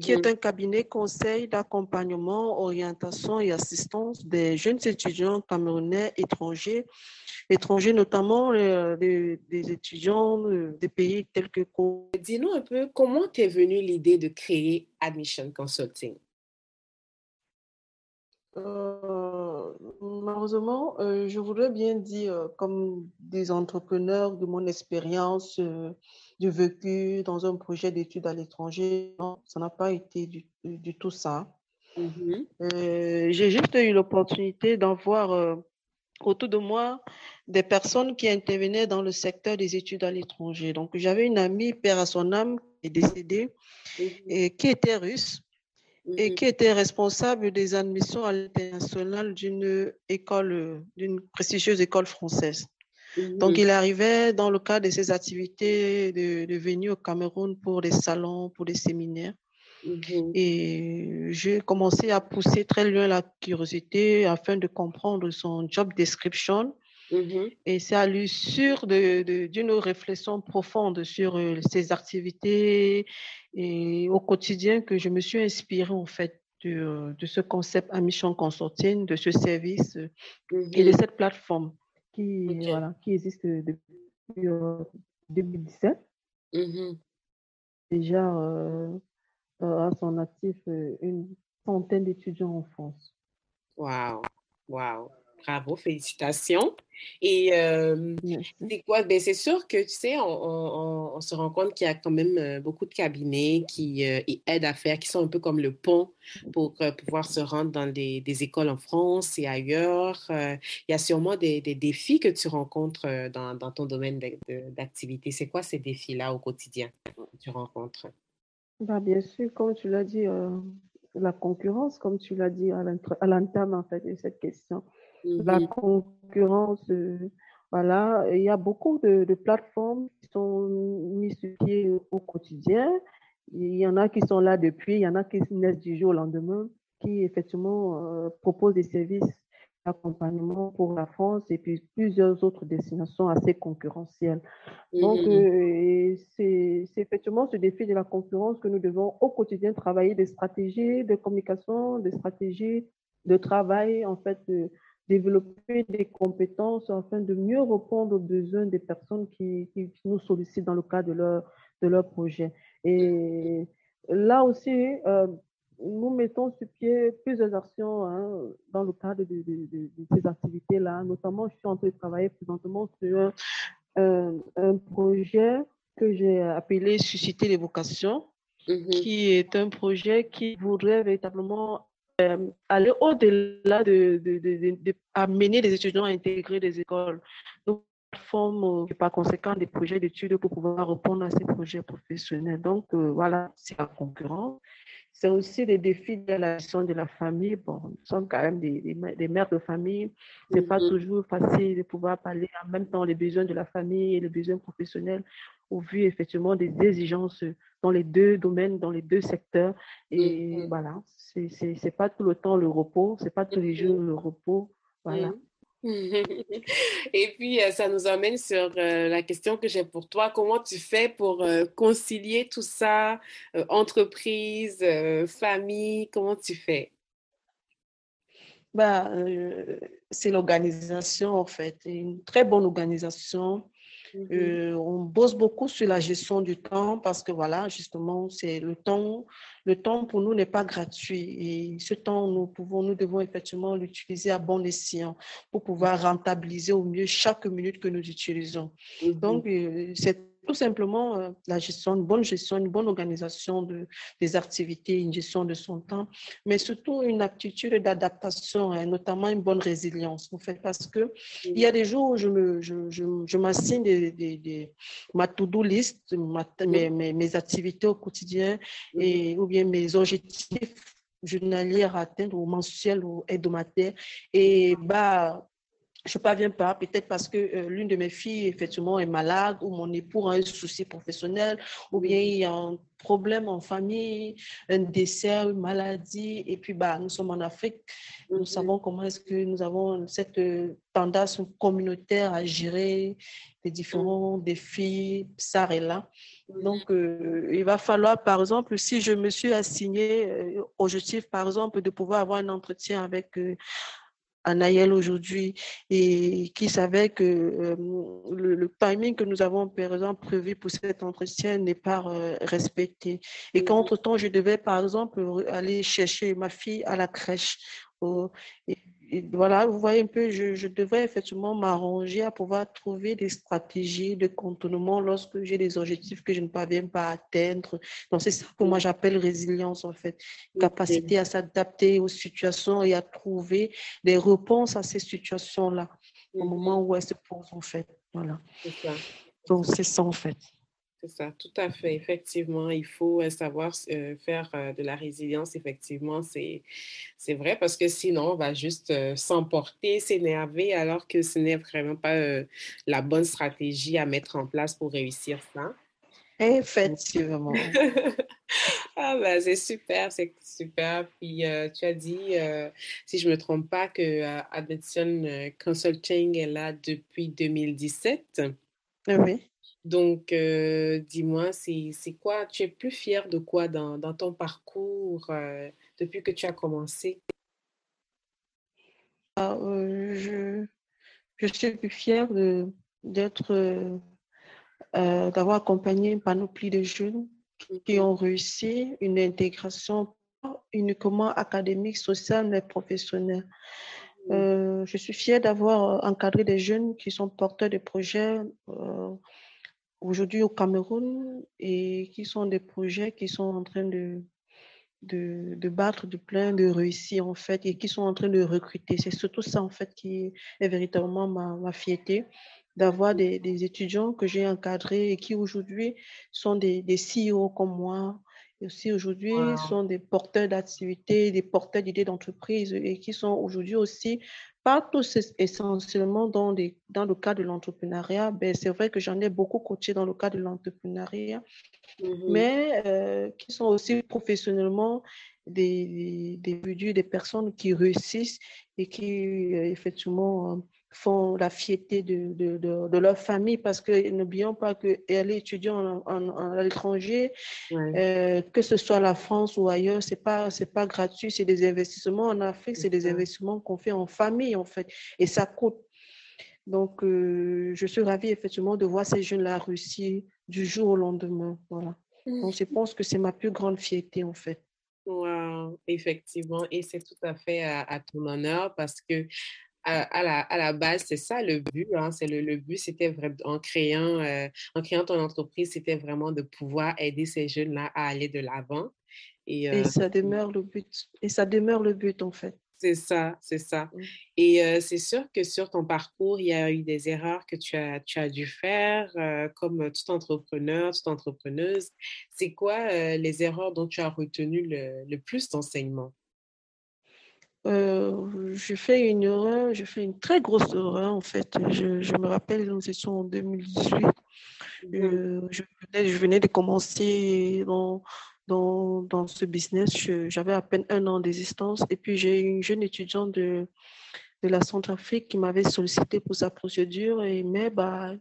qui est mhm. un cabinet conseil d'accompagnement, orientation et assistance des jeunes étudiants camerounais étrangers, étrangers notamment euh, des, étudiants euh, des pays tels que... Dis-nous un peu comment t'es venue l'idée de créer Admission Consulting? Euh, malheureusement, je voudrais bien dire, comme des entrepreneurs de mon expérience, du vécu dans un projet d'études à l'étranger. Non, ça n'a pas été du, du tout ça. Mm-hmm. Euh, j'ai juste eu l'opportunité d'en voir euh, autour de moi des personnes qui intervenaient dans le secteur des études à l'étranger. Donc, j'avais une amie, père à son âme, qui est décédée, mm-hmm. et qui était russe et mm-hmm. qui était responsable des admissions à l'international d'une école, d'une prestigieuse école française. Donc, il arrivait dans le cadre de ses activités de, venir au Cameroun pour des salons, pour des séminaires. Et j'ai commencé à pousser très loin la curiosité afin de comprendre son job description. Et c'est à l'issue d'une réflexion profonde sur euh, ses activités et au quotidien que je me suis inspirée en fait de, ce concept Mission Consulting, de ce service euh, et de cette plateforme qui, voilà, qui existe depuis 2017. Euh, mmh Déjà euh, euh, à son actif une centaine d'étudiants en France. Waouh, waouh. Bravo, félicitations. Et c'est quoi? Ben, c'est sûr que, tu sais, on, se rend compte qu'il y a quand même beaucoup de cabinets qui aident à faire, qui sont un peu comme le pont pour pouvoir se rendre dans des, écoles en France et ailleurs. il y a sûrement des, défis que tu rencontres dans, ton domaine d'activité. C'est quoi ces défis-là au quotidien que tu rencontres? Bah, bien sûr, comme tu l'as dit, la concurrence, comme tu l'as dit à l'interne, en fait, de cette question la mmh concurrence. Euh, voilà, il y a beaucoup de, plateformes qui sont mises sur pied au quotidien. Il y en a qui sont là depuis, il y en a qui naissent du jour au lendemain, qui effectivement euh, proposent des services d'accompagnement pour la France et puis plusieurs autres destinations assez concurrentielles. Donc, mmh euh, c'est effectivement ce défi de la concurrence que nous devons au quotidien travailler des stratégies de communication, des stratégies de travail, en fait, développer des compétences afin de mieux répondre aux besoins des personnes qui, qui nous sollicitent dans le cadre de leur, de leur projet. Et là aussi, euh, nous mettons sur pied plusieurs actions hein, dans le cadre de, de, de, ces activités-là. Notamment, je suis en train de travailler présentement sur un projet que j'ai appelé Susciter les vocations, mmh qui est un projet qui voudrait véritablement euh, aller au-delà de, de, de, amener les étudiants à intégrer des écoles. Donc, forme par conséquent des projets d'études pour pouvoir répondre à ces projets professionnels. Donc, euh, voilà, c'est la concurrence. C'est aussi des défis de la gestion de la famille. Bon, nous sommes quand même des, des, mères de famille. Ce n'est pas mm-hmm. toujours facile de pouvoir parler en même temps les besoins de la famille et les besoins professionnels au vu effectivement des exigences dans les deux domaines, dans les deux secteurs. Et mm-hmm. voilà, c'est n'est pas tout le temps le repos, c'est pas tous les jours le repos. Voilà. Mm-hmm. Et puis, euh, ça nous amène sur euh, la question que j'ai pour toi. Comment tu fais pour euh, concilier tout ça, entreprise, famille, comment tu fais? Bah, c'est l'organisation, en fait. Une très bonne organisation Euh, on bosse beaucoup sur la gestion du temps parce que voilà, justement, c'est le temps. Le temps pour nous n'est pas gratuit et ce temps, nous pouvons, nous devons effectivement l'utiliser à bon escient pour pouvoir rentabiliser au mieux chaque minute que nous utilisons. Mmh Donc, euh, c'est tout simplement euh, la gestion, une bonne gestion, une bonne organisation de, des activités, une gestion de son temps, mais surtout une aptitude d'adaptation, hein, notamment une bonne résilience, en fait, parce que il y a des jours où je je, je, je m'assigne des, des, des, ma to-do list, mes, mes, mes, activités au quotidien, et, ou bien mes objectifs journaliers à atteindre, ou mensuels, ou hebdomadaires, et bah, je parviens pas, peut-être parce que euh, l'une de mes filles, effectivement, est malade, ou mon époux a un souci professionnel, ou bien il y a un problème en famille, un décès, une maladie, et puis bah, nous sommes en Afrique, nous mhm. savons comment est-ce que nous avons cette euh, tendance communautaire à gérer les différents défis, ça et là. Mhm. Donc, euh, il va falloir, par exemple, si je me suis assigné objectif, par exemple, de pouvoir avoir un entretien avec à Nayel aujourd'hui et qui savait que euh, le, timing que nous avons par exemple prévu pour cet entretien n'est pas euh, respecté. Et qu'entre-temps je devais par exemple aller chercher ma fille à la crèche et voilà, vous voyez un peu, je, je devrais effectivement m'arranger à pouvoir trouver des stratégies de contournement lorsque j'ai des objectifs que je ne parviens pas à atteindre. Donc, c'est ça que moi j'appelle résilience, en fait. Capacité à s'adapter aux situations et à trouver des réponses à ces situations-là au moment où elles se posent, en fait. Voilà. Donc, c'est ça, en fait. C'est ça, tout à fait. Effectivement, il faut euh, savoir euh, faire euh, de la résilience. Effectivement, c'est vrai parce que sinon, on va juste s'emporter, s'énerver, alors que ce n'est vraiment pas la bonne stratégie à mettre en place pour réussir ça. Effectivement. ah ben, c'est super, c'est super. Puis tu as dit, si je ne me trompe pas, que Addition Consulting est là depuis 2017. Oui. Donc, euh, dis-moi, c'est quoi, tu es plus fière de quoi dans, dans ton parcours euh, depuis que tu as commencé? Ah, euh, je, je, suis plus fière d'être, d'avoir accompagné une panoplie de jeunes qui mmh ont réussi une intégration uniquement académique, sociale, mais professionnelle. Je suis fière d'avoir encadré des jeunes qui sont porteurs de projets aujourd'hui au Cameroun et qui sont des projets qui sont en train de, de, battre du plein, de réussir en fait et qui sont en train de recruter. C'est surtout ça en fait qui est véritablement ma, ma fierté d'avoir des, étudiants que j'ai encadrés et qui aujourd'hui sont des, des CEO comme moi, aussi aujourd'hui sont des porteurs d'activités, des porteurs d'idées d'entreprise et qui sont aujourd'hui aussi pas tous essentiellement dans, dans le cas de l'entrepreneuriat. Ben, c'est vrai que j'en ai beaucoup coaché dans le cas de l'entrepreneuriat, mmh mais euh, qui sont aussi professionnellement des, des, des, des personnes qui réussissent et qui, euh, effectivement, font la fierté de, de, de, leur famille parce que n'oublions pas qu'elle est étudiante à l'étranger, euh, que ce soit la France ou ailleurs, c'est pas c'est pas gratuit, c'est des investissements en Afrique, c'est des investissements qu'on fait en famille en fait, et ça coûte. Donc, euh, je suis ravie effectivement de voir ces jeunes-là réussir du jour au lendemain. Voilà. Donc, je pense que c'est ma plus grande fierté en fait. Wow, effectivement, et c'est tout à fait à, à ton honneur parce que à, la, à, la, base, c'est ça le but. Hein, c'est le, le, but, c'était vraiment en créant, euh, en créant ton entreprise, c'était vraiment de pouvoir aider ces jeunes-là à aller de l'avant. Et, et, ça demeure le but. Et ça demeure le but, en fait. C'est ça, c'est ça. Et c'est sûr que sur ton parcours, il y a eu des erreurs que tu as, tu as dû faire, comme tout entrepreneur, toute entrepreneuse. C'est quoi les erreurs dont tu as retenu le, le plus d'enseignement? Euh, j'ai fait une erreur, j'ai fait une très grosse erreur en fait. Je, je me rappelle, nous étions en 2018. Euh, je, venais, je venais de commencer dans, dans, dans ce business. J'avais à peine un an d'existence. Et puis, j'ai une jeune étudiante de, de la Centrafrique qui m'avait sollicité pour sa procédure. Et, mais bah,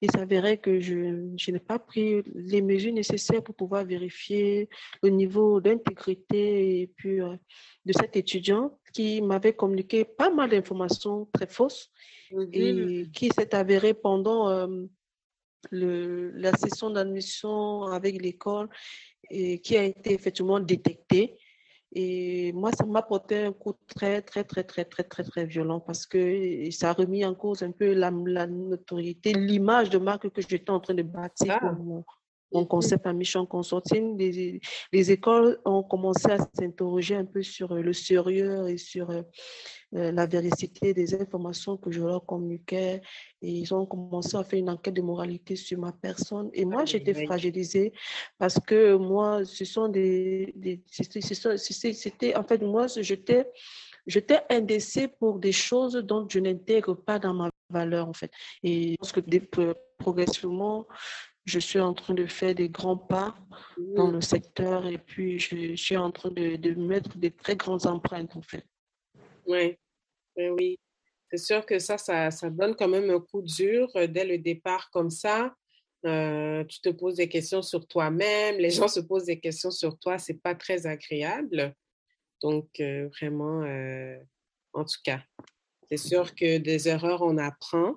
il s'avérait que je, je n'ai pas pris les mesures nécessaires pour pouvoir vérifier le niveau d'intégrité et puis euh, de cet étudiant qui m'avait communiqué pas mal d'informations très fausses et qui s'est avéré pendant euh, le, la session d'admission avec l'école et qui a été effectivement détecté. Et moi, ça m'a porté un coup très, très, très, très, très, très, très violent parce que ça a remis en cause un peu la, la notoriété, l'image de marque que j'étais en train de bâtir ah. mon, mon, concept à Mission Consorting. Les, les, écoles ont commencé à s'interroger un peu sur le sérieux et sur euh, la véracité des informations que je leur communiquais. Et ils ont commencé à faire une enquête de moralité sur ma personne. Et moi, j'étais fragilisée parce que moi, ce sont des. des C'était, en fait, moi, j'étais. J'étais indécé pour des choses dont je n'intègre pas dans ma valeur, en fait. Et je pense que progressivement, je suis en train de faire des grands pas dans le secteur et puis je, je suis en train de, de mettre des très grandes empreintes, en fait. Oui, oui. C'est sûr que ça, ça, ça, donne quand même un coup dur euh, dès le départ comme ça. Euh, tu te poses des questions sur toi-même, les gens se posent des questions sur toi, c'est pas très agréable. Donc, euh, vraiment, en tout cas, c'est sûr que des erreurs, on apprend.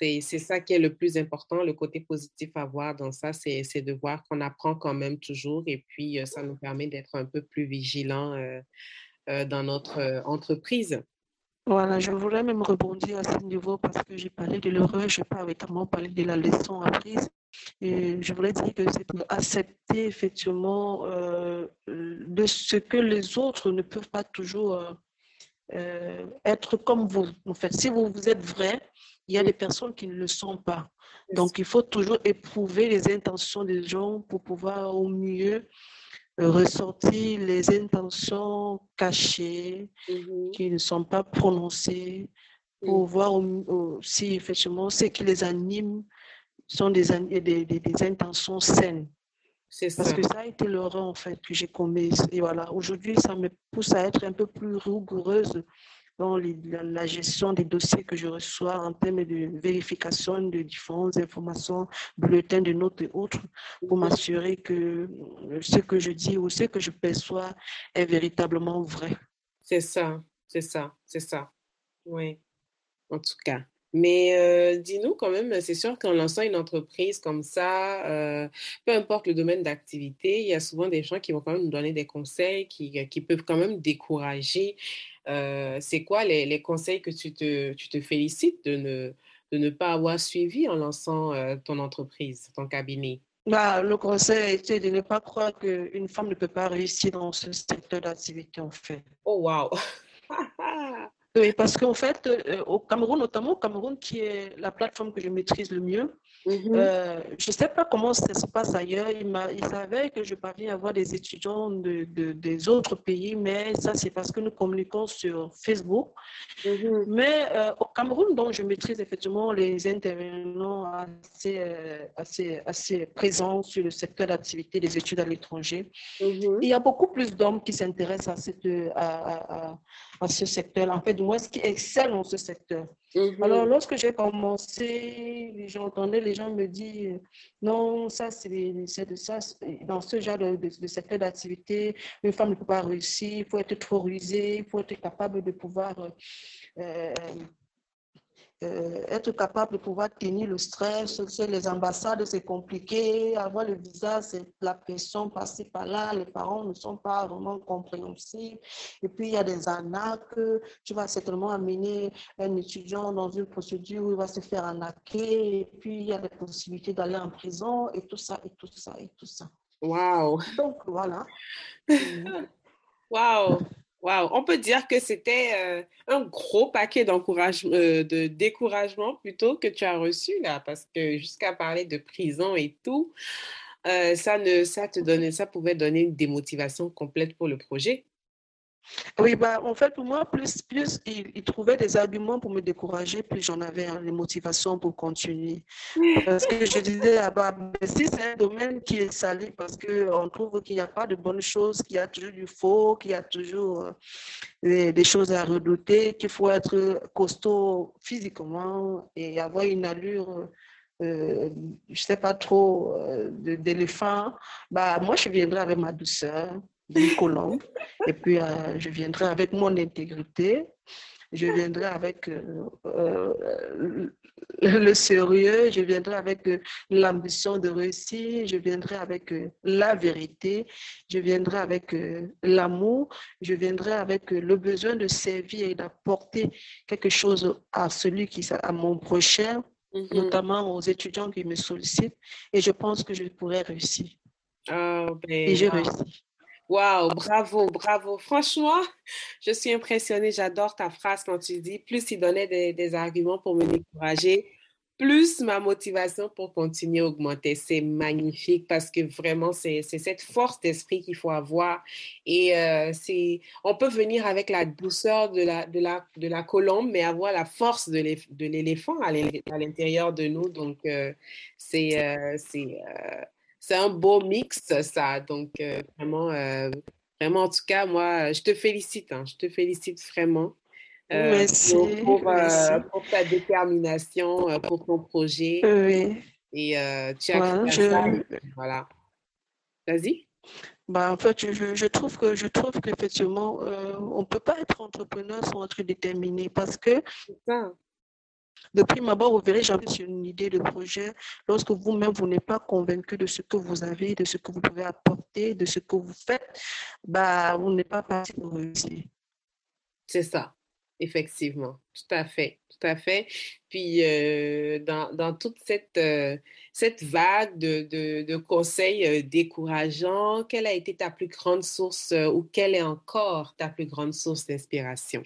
C'est ça qui est le plus important, le côté positif à voir dans ça, c'est de voir qu'on apprend quand même toujours et puis ça nous permet d'être un peu plus vigilants euh, dans notre euh, entreprise. Voilà, je voulais même rebondir à ce niveau parce que j'ai parlé de l'heureux, je n'ai pas vraiment parlé de la leçon apprise. Et je voulais dire que c'est pour accepter effectivement euh, de ce que les autres ne peuvent pas toujours être comme vous. En fait, si vous, vous êtes vrai, il y a des personnes qui ne le sont pas. Donc, il faut toujours éprouver les intentions des gens pour pouvoir au mieux ressortir les intentions cachées mm-hmm. qui ne sont pas prononcées pour mm. voir si effectivement ce qui les anime sont des, des, des, intentions saines. Parce que ça a été l'erreur en fait que j'ai commis. Et voilà, aujourd'hui, ça me pousse à être un peu plus rigoureuse dans la, gestion des dossiers que je reçois en termes de vérification de différentes informations, bulletins de notes et autres, pour m'assurer que ce que je dis ou ce que je perçois est véritablement vrai. C'est ça, c'est ça, c'est ça. Oui, en tout cas. Mais euh, dis-nous quand même, c'est sûr qu'en lançant une entreprise comme ça, euh, peu importe le domaine d'activité, il y a souvent des gens qui vont quand même nous donner des conseils qui, qui peuvent quand même décourager. Euh, c'est quoi les, les, conseils que tu te, tu te félicites de ne, de ne pas avoir suivi en lançant ton entreprise, ton cabinet? Bah, le conseil était de ne pas croire qu'une femme ne peut pas réussir dans ce secteur d'activité, en fait. Oh, wow! Oui, parce qu'en fait, euh, au Cameroun, notamment au Cameroun, qui est la plateforme que je maîtrise le mieux, Mhm. Euh, je ne sais pas comment ça se passe ailleurs. Il, il savait que je parviens à avoir des étudiants de, de, des autres pays, mais ça, c'est parce que nous communiquons sur Facebook. Mhm. Mais euh, au Cameroun, donc, je maîtrise effectivement les intervenants assez, euh, assez, assez présents sur le secteur d'activité des études à l'étranger. Mhm. Il y a beaucoup plus d'hommes qui s'intéressent à, cette, à, à, à, ce secteur, en fait, moi, ce qui excellent dans ce secteur. Alors, lorsque j'ai commencé, j'entendais les gens me dire non, ça, c'est de ça. Dans ce genre de, secteur d'activité, une femme ne peut pas réussir, il faut être trop rusé, il faut être capable de pouvoir. Euh, euh, être capable de pouvoir tenir le stress. C'est les ambassades, c'est compliqué. Avoir le visa, c'est la pression passer par là. Les parents ne sont pas vraiment compréhensibles. Et puis, il y a des arnaques. Tu vas certainement amener un étudiant dans une procédure où il va se faire arnaquer. Et puis, il y a des possibilités d'aller en prison et tout ça, et tout ça, et tout ça. Wow. Donc, voilà. wow. Wow, on peut dire que c'était euh, un gros paquet d'encouragement, euh, de découragement plutôt que tu as reçu là, parce que jusqu'à parler de prison et tout, euh, ça ne, ça te donnait, ça pouvait donner une démotivation complète pour le projet. Oui, bah, en fait, pour moi, plus, plus il, trouvait des arguments pour me décourager, plus j'en avais hein, les motivations pour continuer. Parce que je disais, ah bah, si c'est un domaine qui est salé, parce qu'on trouve qu'il n'y a pas de bonnes choses, qu'il y a toujours du faux, qu'il y a toujours euh, des, choses à redouter, qu'il faut être costaud physiquement et avoir une allure. Euh, je sais pas trop, euh, d'éléphant, bah, moi, je viendrai avec ma douceur, d'une colombe. Et puis, euh, je viendrai avec mon intégrité. Je viendrai avec euh, euh, le sérieux, je viendrai avec l'ambition de réussir, je viendrai avec la vérité, je viendrai avec l'amour, je viendrai avec le besoin de servir et d'apporter quelque chose à celui qui, à mon prochain, mm-hmm. notamment aux étudiants qui me sollicitent. Et je pense que je pourrais réussir. Oh, et j'ai réussi. Wow, bravo, bravo. Franchement, je suis impressionnée. J'adore ta phrase quand tu dis plus il donnait des, arguments pour me décourager, plus ma motivation pour continuer à augmenter. C'est magnifique parce que vraiment, c'est cette force d'esprit qu'il faut avoir. Et euh, on peut venir avec la douceur de la, colombe, mais avoir la force de l'éléphant à l'intérieur de nous. Donc, euh, c'est. Euh, c'est c'est un beau mix, ça. Donc, euh, vraiment, euh, vraiment, en tout cas, moi, je te félicite. Hein, je te félicite vraiment. Euh, merci, pour, ta détermination, pour ton projet. Oui. Et tu as ça. Voilà. Vas-y. Bah, en fait, je, je, trouve que je trouve qu'effectivement, on ne peut pas être entrepreneur sans être déterminé parce que ça. De prime abord, vous verrez jamais sur une idée de projet lorsque vous-même, vous n'êtes pas convaincu de ce que vous avez, de ce que vous pouvez apporter, de ce que vous faites, bah, vous n'êtes pas parti pour réussir. C'est ça, effectivement, tout à fait, tout à fait. Puis, euh, dans, toute cette, euh, cette vague de, de, de conseils euh, décourageants, quelle a été ta plus grande source ou quelle est encore ta plus grande source d'inspiration?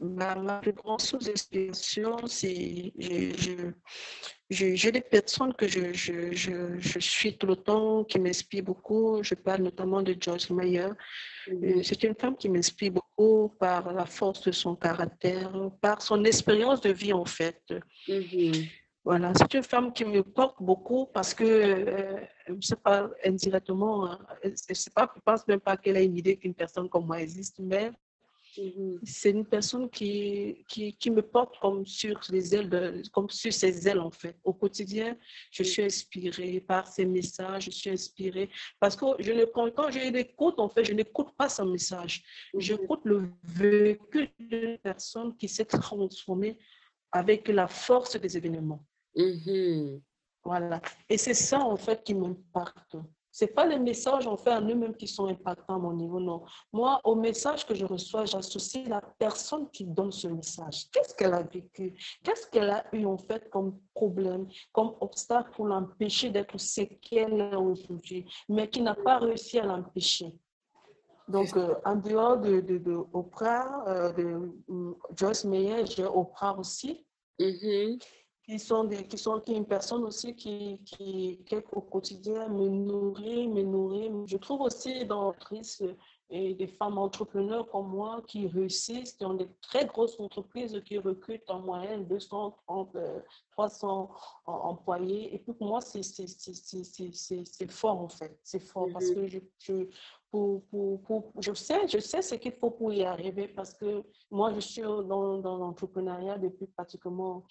Ma, plus grande source d'inspiration, c'est j'ai des personnes que je, je, je, je, suis tout le temps, qui m'inspirent beaucoup. Je parle notamment de Joyce Meyer. Mm-hmm. C'est une femme qui m'inspire beaucoup par la force de son caractère, par son expérience de vie en fait. Mm-hmm. Voilà, c'est une femme qui me porte beaucoup parce que, euh, je ne sais pas, indirectement, hein, je ne pense même pas qu'elle a une idée qu'une personne comme moi existe, mais Mhm. C'est une personne qui, qui, qui, me porte comme sur les ailes, de, comme sur ses ailes en fait. Au quotidien, je suis inspirée par ses messages, je suis inspirée parce que je ne, quand, quand je l'écoute, en fait, je n'écoute pas son message. Mhm. J'écoute le vécu d'une personne qui s'est transformée avec la force des événements. Mhm. Voilà. Et c'est ça, en fait, qui m'impacte. Ce n'est pas les messages en fait en eux-mêmes qui sont impactants à mon niveau, non. Moi, au message que je reçois, j'associe la personne qui donne ce message. Qu'est-ce qu'elle a vécu? Qu'est-ce qu'elle a eu en fait comme problème, comme obstacle pour l'empêcher d'être ce qu'elle est aujourd'hui, mais qui n'a pas réussi à l'empêcher? Donc, euh, en dehors de, de, Oprah, euh, de mm, Joyce Meyer, j'ai Oprah aussi. Mm-hmm qui sont des, qui sont qui une personne aussi qui, qui, qui au quotidien me nourrit, me nourrit. Je trouve aussi dans Trice et des femmes entrepreneurs comme moi qui réussissent, qui ont des très grosses entreprises qui recrutent en moyenne 230, 300 euh, employés. Et puis pour moi, c'est fort en fait. C'est fort parce que je, je pour, pour, pour, je, sais, je sais ce qu'il faut pour y arriver parce que moi, je suis dans, dans l'entrepreneuriat depuis pratiquement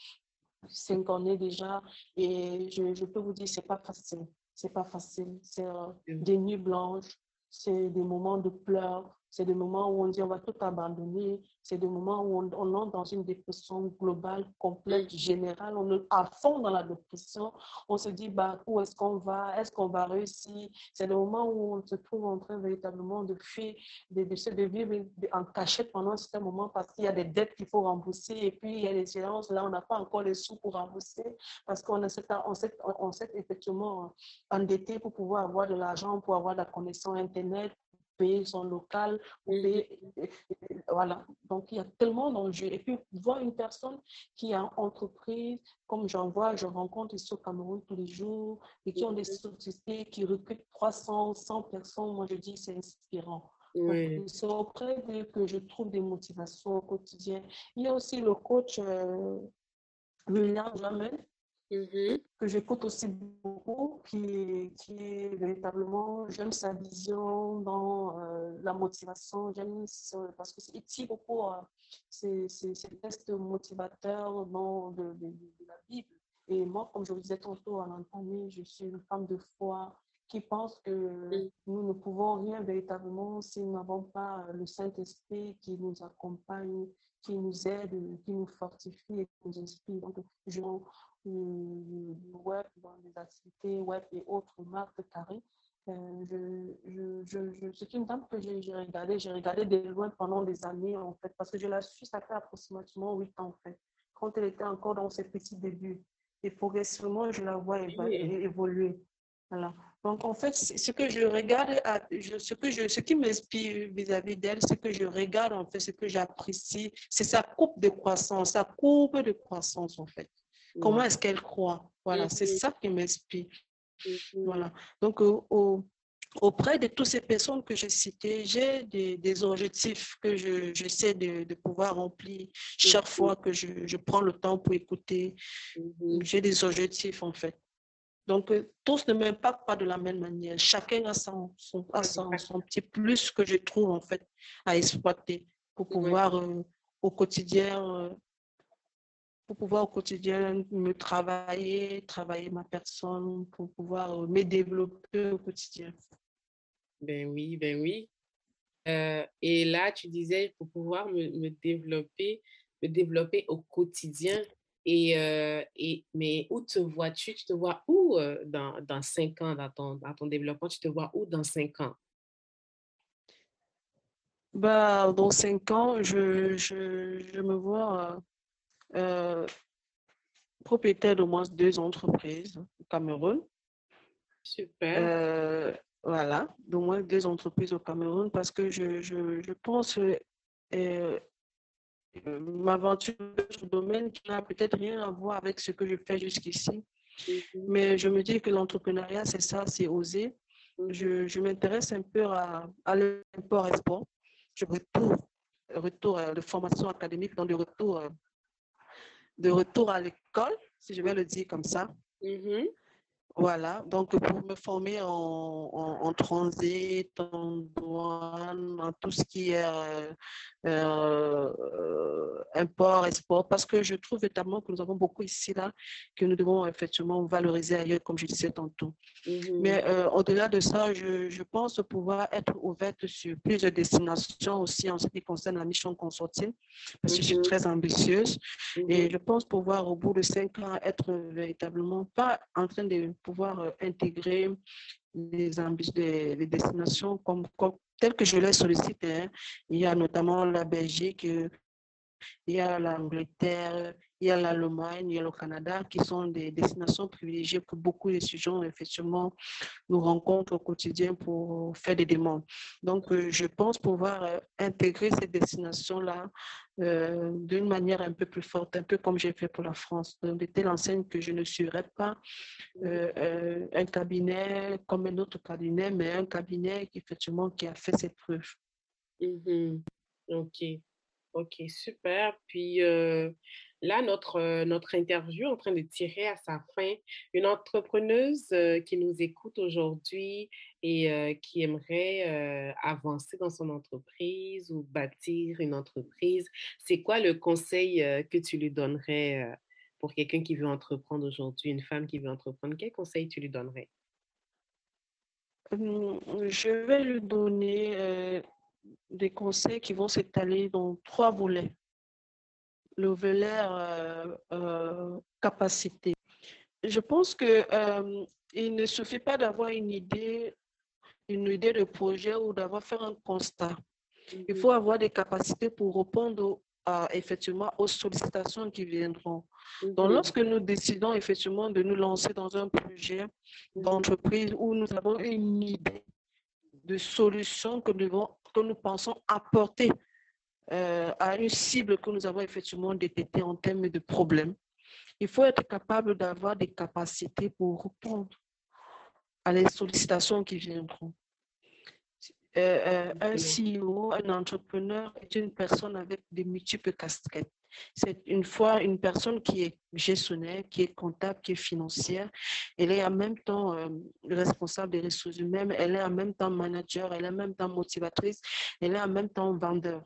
cinq années déjà. Et je, je peux vous dire, c'est pas facile. C'est pas facile. C'est euh, des nuits blanches, c'est des moments de pleurs, C'est des moments où on dit on va tout abandonner. C'est des moments où on, on, entre dans une dépression globale, complète, générale. On est à fond dans la dépression. On se dit bah, où est-ce qu'on va? Est-ce qu'on va réussir? C'est des moments où on se trouve en train véritablement de vivre en cachette pendant un certain moment parce qu'il y a des dettes qu'il faut rembourser et puis il y a des séances. Là, on n'a pas encore les sous pour rembourser parce qu'on s'est on on effectivement endetté pour pouvoir avoir de l'argent, pour avoir la connexion Internet, payer son local, payer, voilà. Donc, il y a tellement d'enjeux. Et puis, voir une personne qui a entreprise, comme j'en vois, je rencontre ici au Cameroun tous les jours, et qui ont des sociétés qui recrutent 300, 100 personnes, moi, je dis c'est inspirant. C'est auprès d'eux que je trouve des motivations au quotidien. Il y a aussi le coach euh, William Jamel, Mm-hmm. que j'écoute aussi beaucoup, qui, qui est véritablement, j'aime sa vision dans euh, la motivation, j'aime parce qu'il tire beaucoup euh, ces, textes motivateurs dans de, la Bible. Et moi, comme je vous disais tantôt à l'entendre, je suis une femme de foi qui pense que nous ne pouvons rien véritablement si nous n'avons pas le Saint-Esprit qui nous accompagne, qui nous aide, qui nous fortifie et qui nous inspire. Donc, je, web, dans les activités web et autres marques carrées. Euh, je, je, je, c'est une dame que j'ai regardé, j'ai regardé de loin pendant des années en fait, parce que je la suis, ça fait approximativement 8 ans en fait, quand elle était encore dans ses petits débuts. Et progressivement, je la vois évoluer. Voilà. Donc, en fait, ce que je regarde, ce, que je, ce qui m'inspire vis-à-vis d'elle, ce que je regarde, en fait, ce que j'apprécie, c'est sa courbe de croissance, sa courbe de croissance, en fait. Comment est-ce qu'elle croit? Voilà, c'est ça qui m'inspire. Voilà. Donc, auprès de toutes ces personnes que j'ai citées, j'ai des, objectifs que j'essaie de, de, pouvoir remplir chaque fois que je, prends le temps pour écouter. J'ai des objectifs, en fait. Donc, euh, tous ne m'impactent pas de la même manière. Chacun a son, son, son, petit plus que je trouve, en fait, à exploiter pour pouvoir, euh, au quotidien, euh, pour pouvoir au quotidien me travailler, travailler ma personne, pour pouvoir euh, me développer au quotidien. Ben oui, ben oui. Euh, et là, tu disais, pour pouvoir me, me, développer, me développer au quotidien. Et, euh, et, mais où te vois-tu? Tu te vois où dans, dans cinq ans, dans ton, dans ton développement? Tu te vois où dans cinq ans? Bah, dans cinq ans, je, je, je me vois euh, propriétaire de moins deux entreprises au Cameroun. Super. Euh, voilà, d'au moins deux entreprises au Cameroun parce que je, je, je pense euh, m'aventure dans ce domaine qui n'a peut-être rien à voir avec ce que je fais jusqu'ici. Mm-hmm. Mais je me dis que l'entrepreneuriat, c'est ça, c'est oser. Mm-hmm. Je, je m'intéresse un peu à, à l'import-export. Je retourne, retour de formation académique dans le retour de retour à l'école, si je vais le dire comme ça. Mm-hmm. Voilà, donc pour me former en, en, transit, en douane, en tout ce qui est euh, euh, import, export, parce que je trouve notamment que nous avons beaucoup ici, là, que nous devons effectivement valoriser ailleurs, comme je disais tantôt. Mm-hmm. Mais euh, au-delà de ça, je, je, pense pouvoir être ouverte sur plusieurs destinations aussi en ce qui concerne la mission consortienne, parce que je suis mm-hmm. très ambitieuse et je pense pouvoir, au bout de cinq ans, être véritablement pas en train de pouvoir euh, intégrer les, des, destinations comme, comme, telles que je les sollicite. Hein. Il y a notamment la Belgique, euh, il y a l'Angleterre, il y a l'Allemagne, il y a le Canada, qui sont des destinations privilégiées pour beaucoup d'étudiants, effectivement, nous rencontrent au quotidien pour faire des demandes. Donc, euh, je pense pouvoir euh, intégrer ces destinations-là euh, d'une manière un peu plus forte, un peu comme j'ai fait pour la France, de telle enseigne que je ne serai pas un cabinet comme un autre cabinet, mais un cabinet qui, effectivement, qui a fait ses preuves. Mm-hmm. OK. OK, super. Puis, Là, notre, euh, notre interview est en train de tirer à sa fin. Une entrepreneuse euh, qui nous écoute aujourd'hui et euh, qui aimerait avancer dans son entreprise ou bâtir une entreprise, c'est quoi le conseil que tu lui donnerais pour quelqu'un qui veut entreprendre aujourd'hui, une femme qui veut entreprendre? Quel conseil tu lui donnerais? Hum, je vais lui donner des conseils qui vont s'étaler dans trois volets. Le volet capacité. Je pense que il ne suffit pas d'avoir une idée, une idée de projet ou d'avoir fait un constat. Il faut avoir des capacités pour répondre effectivement aux sollicitations qui viendront. Donc, lorsque nous décidons effectivement de nous lancer dans un projet d'entreprise où nous avons une idée de solution que nous, que nous pensons apporter euh, à une cible que nous avons effectivement détectée en termes de problèmes, il faut être capable d'avoir des capacités pour répondre à les sollicitations qui viendront. Euh, euh, un CEO, un entrepreneur est une personne avec des multiples casquettes. C'est une fois une personne qui est gestionnaire, qui est comptable, qui est financière. Elle est en même temps euh, responsable des ressources humaines, elle est en même temps manager, elle est en même temps motivatrice, elle est en même temps vendeur.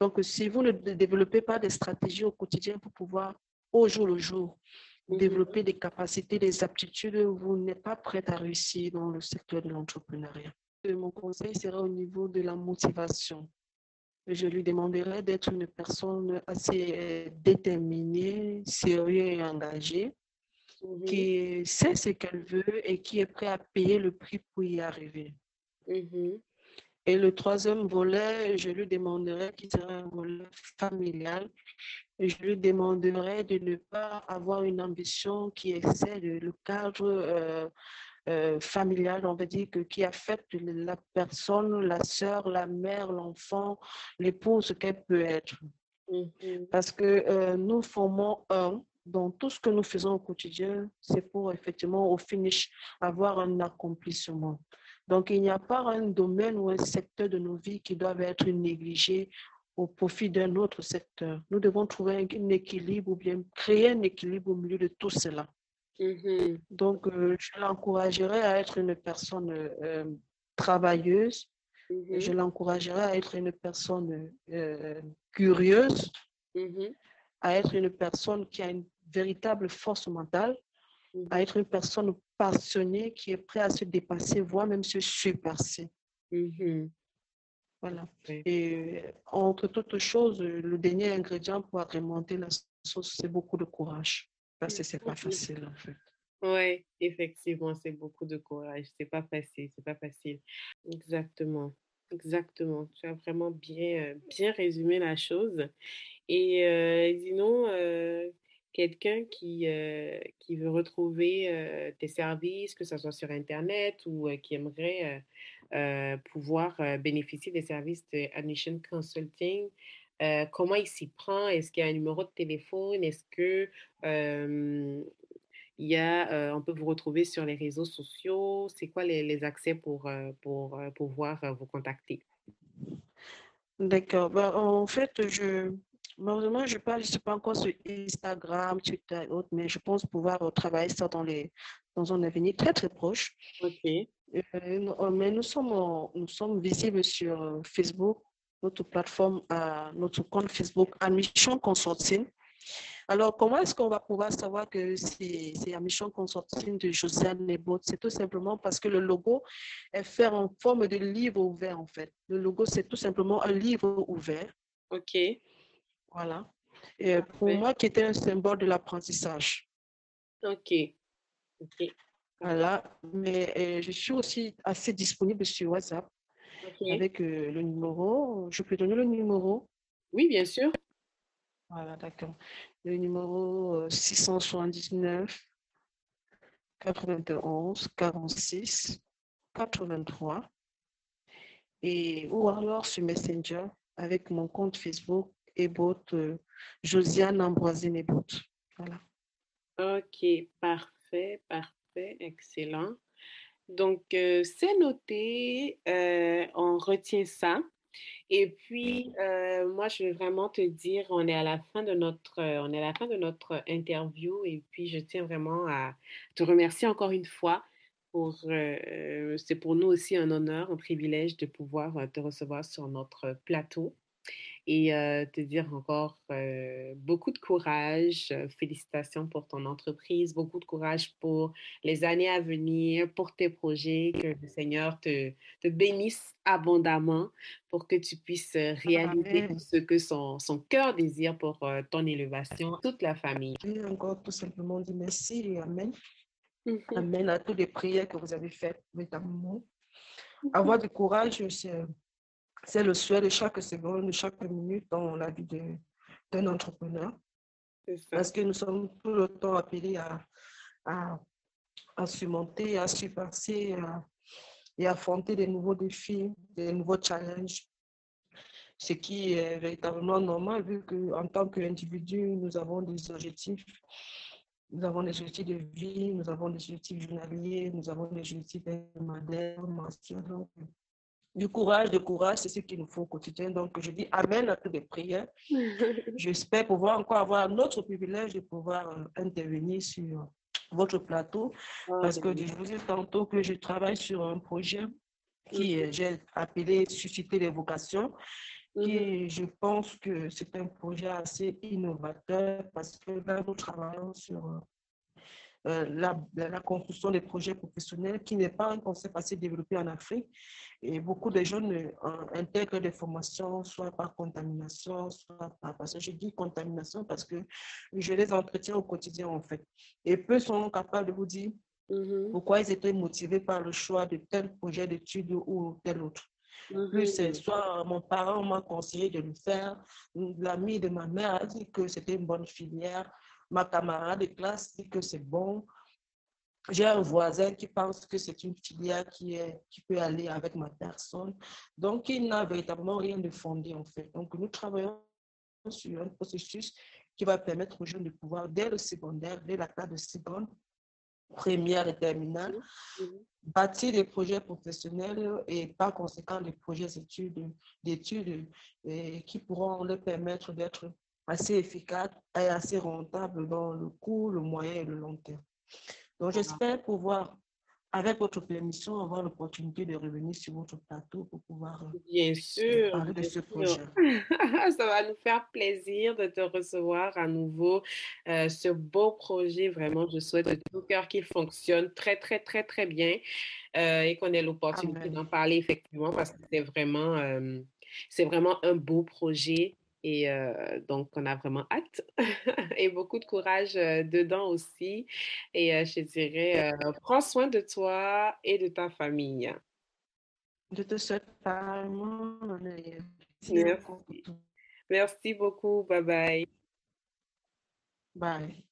Donc, si vous ne développez pas des stratégies au quotidien pour pouvoir, au jour le jour, mhm. développer des capacités, des aptitudes, vous n'êtes pas prête à réussir dans le secteur de l'entrepreneuriat. Mon conseil sera au niveau de la motivation. Je lui demanderai d'être une personne assez euh, déterminée, sérieuse et engagée, mhm. qui sait ce qu'elle veut et qui est prête à payer le prix pour y arriver. Mhm. Et le troisième volet, je lui demanderai, qui sera un volet familial, je lui demanderai de ne pas avoir une ambition qui excède le cadre euh, euh, familial, on va dire, que, qui affecte la personne, la sœur, la mère, l'enfant, l'épouse qu'elle peut être. Mm-hmm. Parce que euh, nous formons un, dans tout ce que nous faisons au quotidien, c'est pour effectivement, au finish, avoir un accomplissement. Donc, il n'y a pas un domaine ou un secteur de nos vies qui doivent être négligés au profit d'un autre secteur. Nous devons trouver un, équilibre ou bien créer un équilibre au milieu de tout cela. Mm-hmm. Donc, euh, je l'encouragerais à être une personne euh, travailleuse. Mm-hmm. Je l'encouragerais à être une personne euh, curieuse, mm-hmm. à être une personne qui a une véritable force mentale, à être une personne passionnée qui est prête à se dépasser, voire même se surpasser. Voilà. Et entre toutes choses, le dernier ingrédient pour agrémenter la sauce, c'est beaucoup de courage. Parce que c'est pas facile, en fait. Oui, effectivement, c'est beaucoup de courage. C'est pas facile, c'est pas facile. Exactement, exactement. Tu as vraiment bien, euh, bien résumé la chose. Et euh, disons, euh, quelqu'un qui, qui veut retrouver tes services, que ce soit sur Internet ou qui aimerait pouvoir bénéficier des services de Admission Consulting, comment il s'y prend? Est-ce qu'il y a un numéro de téléphone? Est-ce que il y a, on peut vous retrouver sur les réseaux sociaux? C'est quoi les, accès pour, pour pouvoir vous contacter? D'accord. Ben, en fait, je, malheureusement, je ne suis pas encore sur Instagram, Twitter et autres, mais je pense pouvoir travailler ça dans, les, dans un avenir très, très proche. OK. mais nous sommes, nous sommes visibles sur Facebook, notre plateforme, notre compte Facebook Admission Consulting. Alors, comment est-ce qu'on va pouvoir savoir que c'est Admission Consulting de Josiane Nebot? C'est tout simplement parce que le logo est fait en forme de livre ouvert, en fait. Le logo, c'est tout simplement un livre ouvert. OK. Voilà. Et pour moi, qui était un symbole de l'apprentissage. OK. OK. Voilà. Mais je suis aussi assez disponible sur WhatsApp avec euh, le numéro. Je peux donner le numéro? Oui, bien sûr. Voilà, d'accord. Le numéro 679 91 46 83 et ou alors sur Messenger avec mon compte Facebook Ebot euh, Josiane Ambroisine Ebot. Voilà. Ok, parfait, parfait, excellent. Donc, euh, c'est noté, euh, on retient ça. Et puis, moi, je vais vraiment te dire, on est à la fin de notre, on est à la fin de notre interview. Et puis, je tiens vraiment à te remercier encore une fois. Pour, c'est pour nous aussi un honneur, un privilège de pouvoir te recevoir sur notre plateau. Et te dire encore beaucoup de courage. félicitations pour ton entreprise, beaucoup de courage pour les années à venir, pour tes projets. Que le Seigneur te, te bénisse abondamment pour que tu puisses réaliser ce que son, son cœur désire pour ton élévation, toute la famille. Et encore tout simplement dire merci et Amen. Amen à toutes les prières que vous avez faites, notamment. Mmh Avoir du courage, c'est le souhait de chaque seconde, de chaque minute dans la vie d'un entrepreneur. Parce que nous sommes tout le temps appelés à, à, à surmonter, à surpasser et à affronter des nouveaux défis, des nouveaux challenges. Ce qui est véritablement normal vu qu'en tant qu'individu, nous avons des objectifs nous avons des objectifs de vie, nous avons des objectifs journaliers, nous avons des objectifs hebdomadaires, mensuels. Du courage, du courage, c'est ce qu'il nous faut au quotidien. Donc, je dis Amen à toutes les prières. J'espère pouvoir encore avoir notre privilège de pouvoir euh, intervenir sur votre plateau. Ah, parce que je vous dis tantôt que je travaille sur un projet qui, j'ai appelé Susciter les vocations. Et je pense que c'est un projet assez innovateur parce que là, nous travaillons sur euh, la, la, construction des projets professionnels qui n'est pas un concept assez développé en Afrique. Et beaucoup de jeunes intègrent des formations, soit par contamination, soit par... Parce que je dis contamination parce que je les entretiens au quotidien, en fait. Et peu sont capables de vous dire mm-hmm. pourquoi ils étaient motivés par le choix de tel projet d'études ou tel autre. Plus c'est soit mon parent m'a conseillé de le faire, l'ami de ma mère a dit que c'était une bonne filière, ma camarade de classe dit que c'est bon. J'ai un voisin qui pense que c'est une filière qui, est, qui peut aller avec ma personne. Donc, il n'a véritablement rien de fondé, en fait. Donc, nous travaillons sur un processus qui va permettre aux jeunes de pouvoir, dès le secondaire, dès la classe de seconde, première et terminale, bâtir des projets professionnels et par conséquent des projets d'études qui pourront leur permettre d'être assez efficaces et assez rentables dans le court, le moyen et le long terme. Donc, j'espère pouvoir avec votre permission, avoir l'opportunité de revenir sur votre plateau pour pouvoir euh, bien sûr, parler de ce projet. Ça va nous faire plaisir de te recevoir à nouveau. Euh, ce beau projet, vraiment, je souhaite de tout cœur qu'il fonctionne très, très, très, très bien euh, et qu'on ait l'opportunité d'en parler effectivement parce que c'est vraiment, c'est vraiment un beau projet. Et donc, on a vraiment hâte et beaucoup de courage dedans aussi. Et je dirais, prends soin de toi et de ta famille. Je te souhaite Merci. Merci beaucoup. Bye bye. Bye.